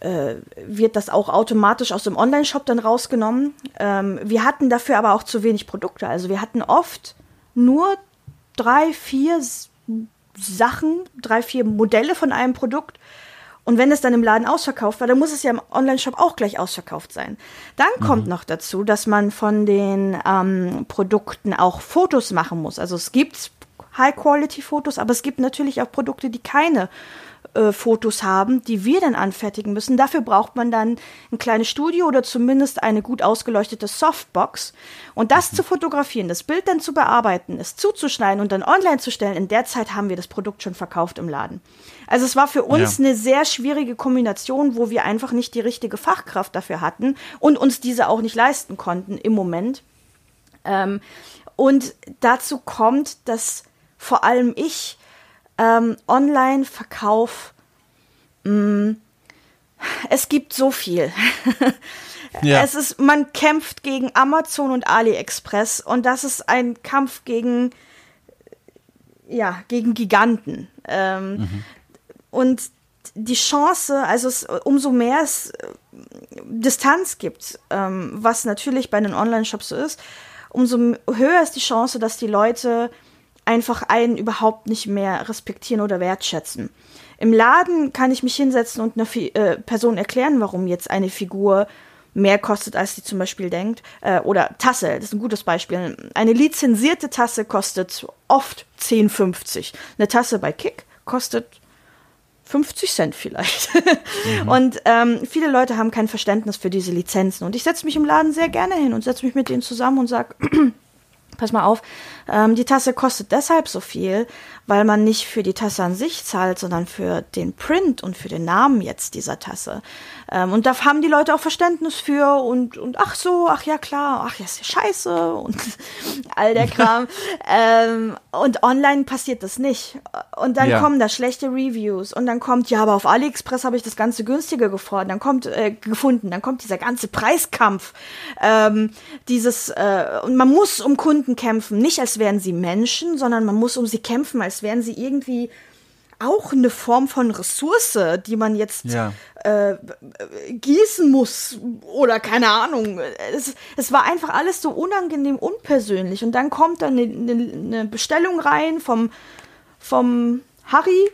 äh wird das auch automatisch aus dem Online-Shop dann rausgenommen. Ähm, wir hatten dafür aber auch zu wenig Produkte. Also wir hatten oft nur drei, vier Sachen, drei, vier Modelle von einem Produkt und wenn es dann im Laden ausverkauft war, dann muss es ja im Online-Shop auch gleich ausverkauft sein. Dann mhm. kommt noch dazu, dass man von den ähm, Produkten auch Fotos machen muss. Also es gibt High-Quality-Fotos, aber es gibt natürlich auch Produkte, die keine äh, Fotos haben, die wir dann anfertigen müssen. Dafür braucht man dann ein kleines Studio oder zumindest eine gut ausgeleuchtete Softbox. Und das zu fotografieren, das Bild dann zu bearbeiten, es zuzuschneiden und dann online zu stellen, in der Zeit haben wir das Produkt schon verkauft im Laden. Also es war für uns ja. eine sehr schwierige Kombination, wo wir einfach nicht die richtige Fachkraft dafür hatten und uns diese auch nicht leisten konnten im Moment. Ähm, und dazu kommt, dass vor allem ich ähm, Online-Verkauf, mm, es gibt so viel. ja. Es ist, man kämpft gegen Amazon und AliExpress und das ist ein Kampf gegen, ja, gegen Giganten. Ähm, mhm. Und die Chance, also es, umso mehr es äh, Distanz gibt, ähm, was natürlich bei den Online-Shops so ist, umso höher ist die Chance, dass die Leute einfach einen überhaupt nicht mehr respektieren oder wertschätzen. Im Laden kann ich mich hinsetzen und einer äh, Person erklären, warum jetzt eine Figur mehr kostet, als sie zum Beispiel denkt. Äh, oder Tasse, das ist ein gutes Beispiel. Eine lizenzierte Tasse kostet oft 10,50. Eine Tasse bei Kick kostet 50 Cent vielleicht. Mhm. Und ähm, viele Leute haben kein Verständnis für diese Lizenzen. Und ich setze mich im Laden sehr gerne hin und setze mich mit denen zusammen und sage, pass mal auf, ähm, die Tasse kostet deshalb so viel, weil man nicht für die Tasse an sich zahlt, sondern für den Print und für den Namen jetzt dieser Tasse. Ähm, und da haben die Leute auch Verständnis für und, und ach so, ach ja klar, ach ja, ist ja scheiße und all der Kram. ähm, und online passiert das nicht. Und dann ja. kommen da schlechte Reviews und dann kommt, ja, aber auf AliExpress habe ich das Ganze günstiger gefordert, dann kommt, äh, gefunden, dann kommt dieser ganze Preiskampf, ähm, dieses, äh, und man muss um Kunden kämpfen, nicht als wären sie Menschen, sondern man muss um sie kämpfen, als wären sie irgendwie auch eine Form von Ressource, die man jetzt ja. äh, gießen muss oder keine Ahnung. Es, es war einfach alles so unangenehm unpersönlich. Und dann kommt dann eine, eine Bestellung rein vom, vom Harry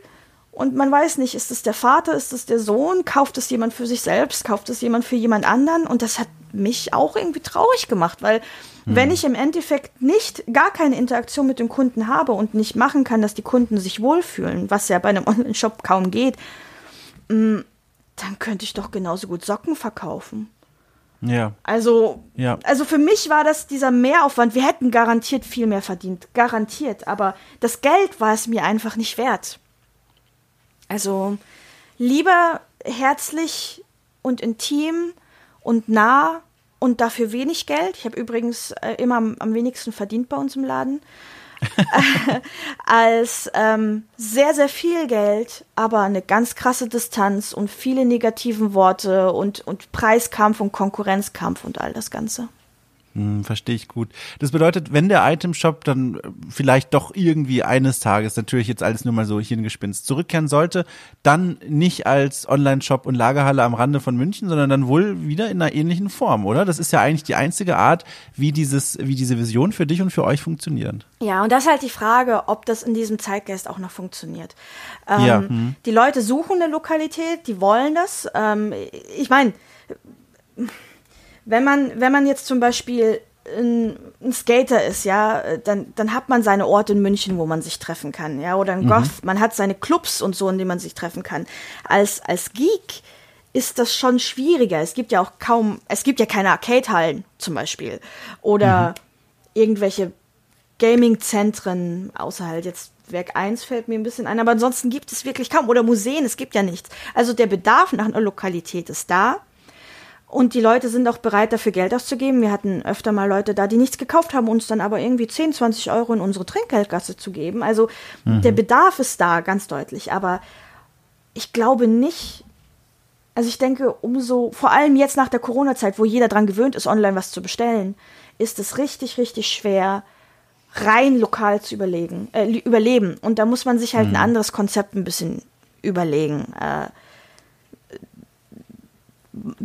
und man weiß nicht, ist es der Vater, ist es der Sohn, kauft es jemand für sich selbst, kauft es jemand für jemand anderen und das hat mich auch irgendwie traurig gemacht, weil hm. wenn ich im Endeffekt nicht gar keine Interaktion mit dem Kunden habe und nicht machen kann, dass die Kunden sich wohlfühlen, was ja bei einem Online-Shop kaum geht, mm, dann könnte ich doch genauso gut Socken verkaufen. Ja. Also, ja. also für mich war das dieser Mehraufwand. Wir hätten garantiert viel mehr verdient. Garantiert. Aber das Geld war es mir einfach nicht wert. Also lieber herzlich und intim und nah und dafür wenig Geld. Ich habe übrigens äh, immer am, am, wenigsten verdient bei uns im Laden. als ähm, sehr, sehr viel Geld, aber eine ganz krasse Distanz und viele negativen Worte und, und Preiskampf und Konkurrenzkampf und all das Ganze. Hm, verstehe ich gut. Das bedeutet, wenn der Item-Shop dann äh, vielleicht doch irgendwie eines Tages, natürlich jetzt alles nur mal so Hirngespinst, zurückkehren sollte, dann nicht als Online-Shop und Lagerhalle am Rande von München, sondern dann wohl wieder in einer ähnlichen Form, oder? Das ist ja eigentlich die einzige Art, wie dieses, wie diese Vision für dich und für euch funktioniert. Ja, und das ist halt die Frage, ob das in diesem Zeitgeist auch noch funktioniert. Ähm, ja. Hm. Die Leute suchen eine Lokalität, die wollen das. Ähm, ich meine, wenn man, wenn man jetzt zum Beispiel ein, ein, Skater ist, ja, dann, dann hat man seine Orte in München, wo man sich treffen kann, ja, oder ein mhm. Goth, man hat seine Clubs und so, in denen man sich treffen kann. Als, als Geek ist das schon schwieriger. Es gibt ja auch kaum, es gibt ja keine Arcade-Hallen zum Beispiel oder mhm. irgendwelche Gaming-Zentren, außer halt jetzt Werk 1 fällt mir ein bisschen ein, aber ansonsten gibt es wirklich kaum oder Museen, es gibt ja nichts. Also der Bedarf nach einer Lokalität ist da. Und die Leute sind auch bereit, dafür Geld auszugeben. Wir hatten öfter mal Leute da, die nichts gekauft haben, uns dann aber irgendwie 10, 20 Euro in unsere Trinkgeldgasse zu geben. Also mhm. der Bedarf ist da, ganz deutlich. Aber ich glaube nicht, also ich denke, umso, vor allem jetzt nach der Corona-Zeit, wo jeder dran gewöhnt ist, online was zu bestellen, ist es richtig, richtig schwer, rein lokal zu überlegen, äh, überleben. Und da muss man sich halt mhm. ein anderes Konzept ein bisschen überlegen. Äh,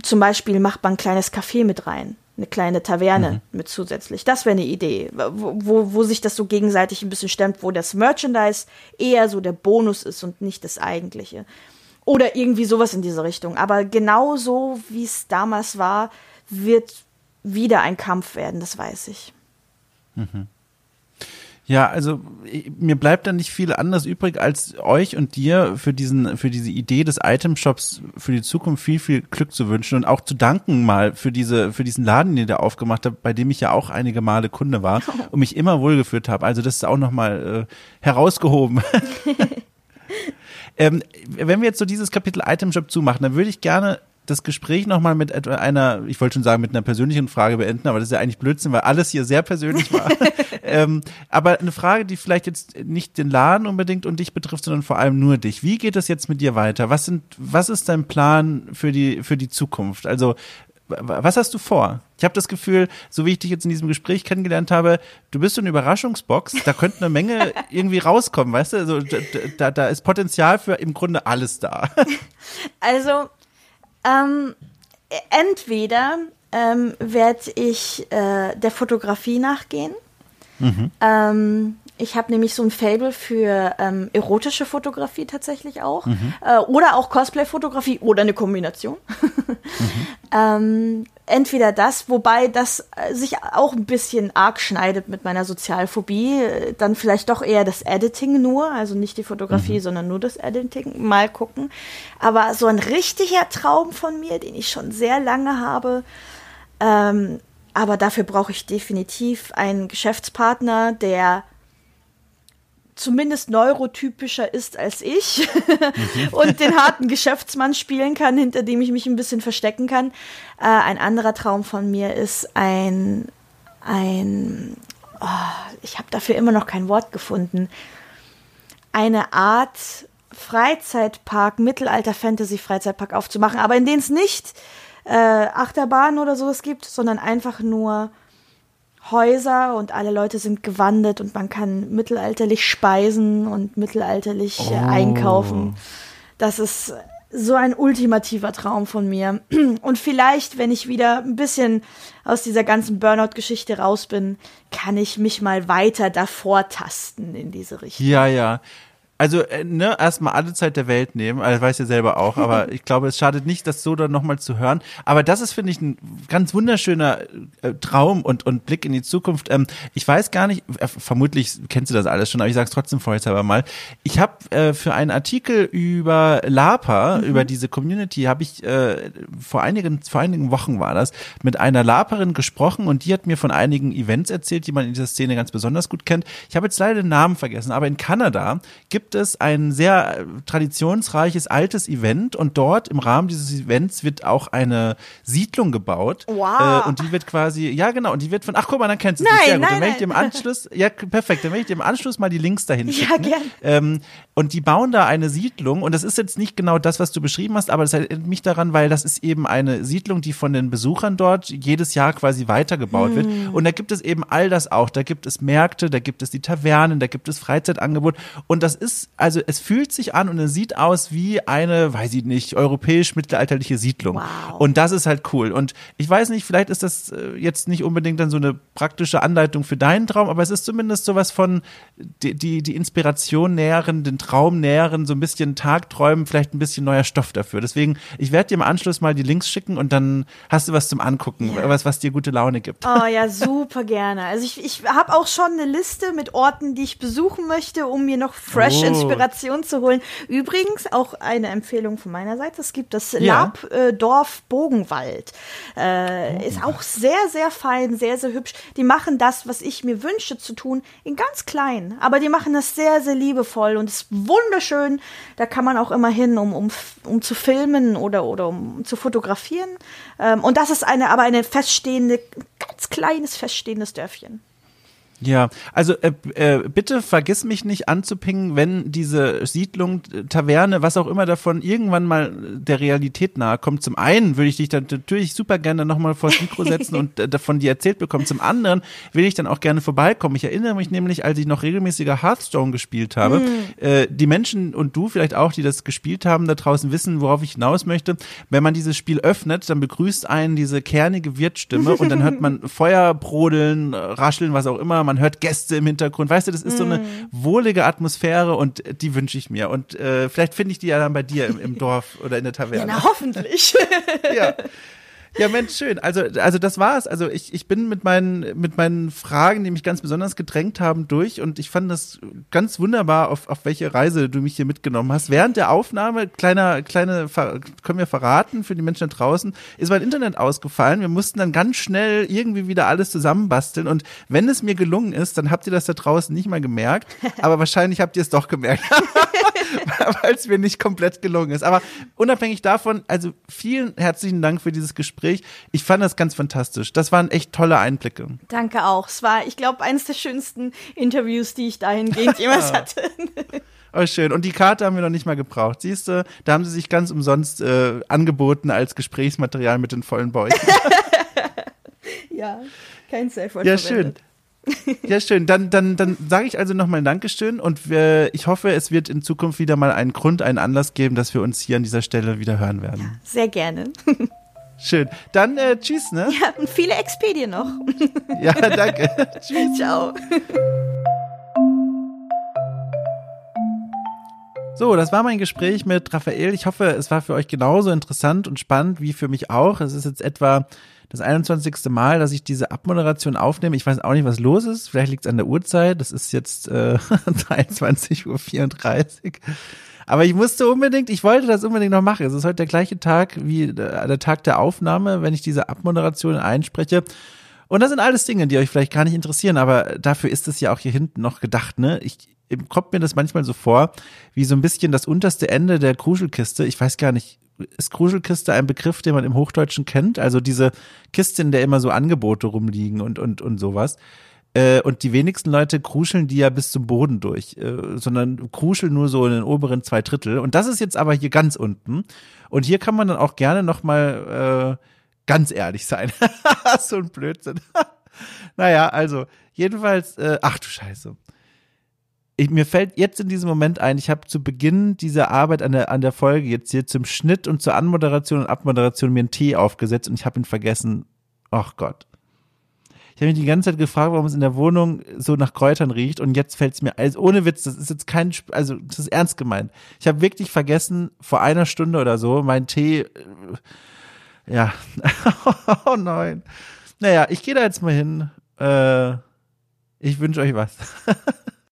zum Beispiel macht man ein kleines Café mit rein, eine kleine Taverne mhm. mit zusätzlich. Das wäre eine Idee, wo, wo, wo sich das so gegenseitig ein bisschen stemmt, wo das Merchandise eher so der Bonus ist und nicht das eigentliche. Oder irgendwie sowas in diese Richtung. Aber genauso wie es damals war, wird wieder ein Kampf werden, das weiß ich. Mhm. Ja, also mir bleibt da nicht viel anderes übrig, als euch und dir für diesen, für diese Idee des Item-Shops für die Zukunft viel, viel Glück zu wünschen und auch zu danken mal für diese, für diesen Laden, den ihr da aufgemacht habt, bei dem ich ja auch einige Male Kunde war und mich immer wohlgeführt habe. Also das ist auch nochmal äh, herausgehoben. ähm, wenn wir jetzt so dieses Kapitel Item-Shop zumachen, dann würde ich gerne das Gespräch nochmal mit etwa einer, ich wollte schon sagen, mit einer persönlichen Frage beenden, aber das ist ja eigentlich Blödsinn, weil alles hier sehr persönlich war. ähm, aber eine Frage, die vielleicht jetzt nicht den Laden unbedingt und dich betrifft, sondern vor allem nur dich. Wie geht es jetzt mit dir weiter? Was sind, was ist dein Plan für die, für die Zukunft? Also, was hast du vor? Ich habe das Gefühl, so wie ich dich jetzt in diesem Gespräch kennengelernt habe, du bist so eine Überraschungsbox, da könnte eine Menge irgendwie rauskommen, weißt du? Also, da, da ist Potenzial für im Grunde alles da. Also, ähm, entweder ähm, werde ich äh, der Fotografie nachgehen. Mhm. Ähm, ich habe nämlich so ein Fable für ähm, erotische Fotografie tatsächlich auch. Mhm. Äh, oder auch Cosplay-Fotografie oder eine Kombination. mhm. ähm, entweder das, wobei das äh, sich auch ein bisschen arg schneidet mit meiner Sozialphobie. Äh, dann vielleicht doch eher das Editing nur, also nicht die Fotografie, mhm. sondern nur das Editing. Mal gucken. Aber so ein richtiger Traum von mir, den ich schon sehr lange habe, ähm, aber dafür brauche ich definitiv einen Geschäftspartner, der zumindest neurotypischer ist als ich mhm. und den harten Geschäftsmann spielen kann, hinter dem ich mich ein bisschen verstecken kann. Äh, ein anderer Traum von mir ist ein, ein, oh, ich habe dafür immer noch kein Wort gefunden, eine Art Freizeitpark, Mittelalter-Fantasy-Freizeitpark aufzumachen, aber in dem es nicht äh, Achterbahn oder sowas gibt, sondern einfach nur Häuser und alle Leute sind gewandet und man kann mittelalterlich speisen und mittelalterlich äh, oh. einkaufen. Das ist so ein ultimativer Traum von mir. Und vielleicht, wenn ich wieder ein bisschen aus dieser ganzen Burnout-Geschichte raus bin, kann ich mich mal weiter davor tasten in diese Richtung. Ja, ja also äh, ne, erstmal alle Zeit der Welt nehmen, also weiß ja selber auch, aber ich glaube, es schadet nicht, das so dann nochmal zu hören. Aber das ist, finde ich, ein ganz wunderschöner äh, Traum und, und Blick in die Zukunft. Ähm, ich weiß gar nicht, äh, vermutlich kennst du das alles schon, aber ich sage es trotzdem vorher mal. Ich habe äh, für einen Artikel über Lapa, mhm. über diese Community, habe ich äh, vor einigen, vor einigen Wochen war das, mit einer Laperin gesprochen und die hat mir von einigen Events erzählt, die man in dieser Szene ganz besonders gut kennt. Ich habe jetzt leider den Namen vergessen, aber in Kanada gibt gibt es ein sehr äh, traditionsreiches altes Event und dort im Rahmen dieses Events wird auch eine Siedlung gebaut. Wow. Äh, und die wird quasi, ja genau, und die wird von, ach guck mal, dann kennst du sie. Sehr gut. nein, dann werde ich dir im Anschluss, ja perfekt, dann werde ich dir im Anschluss mal die Links dahin Ja, schicken. gern. Ähm, und die bauen da eine Siedlung und das ist jetzt nicht genau das, was du beschrieben hast, aber das erinnert mich daran, weil das ist eben eine Siedlung, die von den Besuchern dort jedes Jahr quasi weitergebaut wird. Hm. Und da gibt es eben all das auch. Da gibt es Märkte, da gibt es die Tavernen, da gibt es Freizeitangebot. Und das ist, also es fühlt sich an und es sieht aus wie eine, weiß ich nicht, europäisch-mittelalterliche Siedlung. Wow. Und das ist halt cool. Und ich weiß nicht, vielleicht ist das äh, jetzt nicht unbedingt dann so eine praktische Anleitung für deinen Traum, aber es ist zumindest sowas von die, die, die Inspiration näheren, den Traum näheren, so ein bisschen Tagträumen, vielleicht ein bisschen neuer Stoff dafür. Deswegen, ich werde dir im Anschluss mal die Links schicken und dann hast du was zum Angucken, was, was dir gute Laune gibt. Oh ja, super gerne. Also ich, ich habe auch schon eine Liste mit Orten, die ich besuchen möchte, um mir noch fresh. Inspiration zu holen. Übrigens auch eine Empfehlung von meiner Seite. Es gibt das Ja. Lab äh, Bogenwald. Äh, Ist auch sehr, sehr fein, sehr, sehr hübsch. Die machen das, was ich mir wünsche zu tun, in ganz klein. Aber die machen das sehr, sehr liebevoll und ist wunderschön. Da kann man auch immer hin, um, um, um zu filmen oder, oder um zu fotografieren. Ähm, und das ist eine, aber eine feststehende, ganz kleines feststehendes Dörfchen. Ja, also äh, äh, bitte vergiss mich nicht anzupingen, wenn diese Siedlung, äh, Taverne, was auch immer davon irgendwann mal der Realität nahe kommt. Zum einen würde ich dich dann natürlich super gerne nochmal vors Mikro setzen und äh, davon dir erzählt bekommen. Zum anderen will ich dann auch gerne vorbeikommen. Ich erinnere mich nämlich, als ich noch regelmäßiger Hearthstone gespielt habe, äh, die Menschen und du vielleicht auch, die das gespielt haben, da draußen wissen, worauf ich hinaus möchte. Wenn man dieses Spiel öffnet, dann begrüßt einen diese kernige Wirtstimme und dann hört man Feuer brodeln, äh, rascheln, was auch immer. Man hört Gäste im Hintergrund. Weißt du, das ist so eine wohlige Atmosphäre und die wünsche ich mir. Und äh, vielleicht finde ich die ja dann bei dir im, im Dorf oder in der Ja, Taverne. na, hoffentlich. Ja. Ja, Mensch, schön. Also, also das war's. Also ich, ich bin mit meinen, mit meinen Fragen, die mich ganz besonders gedrängt haben, durch und ich fand das ganz wunderbar, auf, auf welche Reise du mich hier mitgenommen hast. Während der Aufnahme, kleiner, kleine, können wir verraten für die Menschen da draußen, ist mein Internet ausgefallen. Wir mussten dann ganz schnell irgendwie wieder alles zusammenbasteln und wenn es mir gelungen ist, dann habt ihr das da draußen nicht mal gemerkt, aber wahrscheinlich habt ihr es doch gemerkt. weil es mir nicht komplett gelungen ist. Aber unabhängig davon, also vielen herzlichen Dank für dieses Gespräch. Ich fand das ganz fantastisch. Das waren echt tolle Einblicke. Danke auch. Es war, ich glaube, eines der schönsten Interviews, die ich dahingehend jemals hatte. Oh, schön. Und die Karte haben wir noch nicht mal gebraucht. Siehst du, da haben sie sich ganz umsonst äh, angeboten als Gesprächsmaterial mit den vollen Bäuchen. ja, kein Safe Ja, schön. Ja, schön. Dann, dann, dann sage ich also nochmal Dankeschön und wir, ich hoffe, es wird in Zukunft wieder mal einen Grund, einen Anlass geben, dass wir uns hier an dieser Stelle wieder hören werden. Sehr gerne. Schön. Dann äh, tschüss, ne? Ja, und viele Expedien noch. Ja, danke. tschüss. Ciao. So, das war mein Gespräch mit Raphael. Ich hoffe, es war für euch genauso interessant und spannend wie für mich auch. Es ist jetzt etwa das 21. Mal, dass ich diese Abmoderation aufnehme. Ich weiß auch nicht, was los ist. Vielleicht liegt es an der Uhrzeit. Das ist jetzt äh, 23.34 Uhr. Aber ich musste unbedingt, ich wollte das unbedingt noch machen. Es ist heute der gleiche Tag wie äh, der Tag der Aufnahme, wenn ich diese Abmoderation einspreche. Und das sind alles Dinge, die euch vielleicht gar nicht interessieren, aber dafür ist es ja auch hier hinten noch gedacht, ne? Ich, kommt mir das manchmal so vor, wie so ein bisschen das unterste Ende der Kruschelkiste. Ich weiß gar nicht, ist Kruschelkiste ein Begriff, den man im Hochdeutschen kennt? Also diese Kiste, in der immer so Angebote rumliegen und, und, und sowas. Äh, und die wenigsten Leute kruscheln die ja bis zum Boden durch, äh, sondern kruscheln nur so in den oberen zwei Drittel. Und das ist jetzt aber hier ganz unten. Und hier kann man dann auch gerne nochmal äh, ganz ehrlich sein. so ein Blödsinn. naja, also, jedenfalls, äh, ach du Scheiße. Ich, mir fällt jetzt in diesem Moment ein, ich habe zu Beginn dieser Arbeit an der, an der Folge jetzt hier zum Schnitt und zur Anmoderation und Abmoderation mir einen Tee aufgesetzt und ich habe ihn vergessen. Ach Gott. Ich habe mich die ganze Zeit gefragt, warum es in der Wohnung so nach Kräutern riecht und jetzt fällt es mir, also ohne Witz, das ist jetzt kein, also das ist ernst gemeint. Ich habe wirklich vergessen, vor einer Stunde oder so, meinen Tee, äh, ja, oh nein. Naja, ich gehe da jetzt mal hin. Äh, ich wünsche euch was.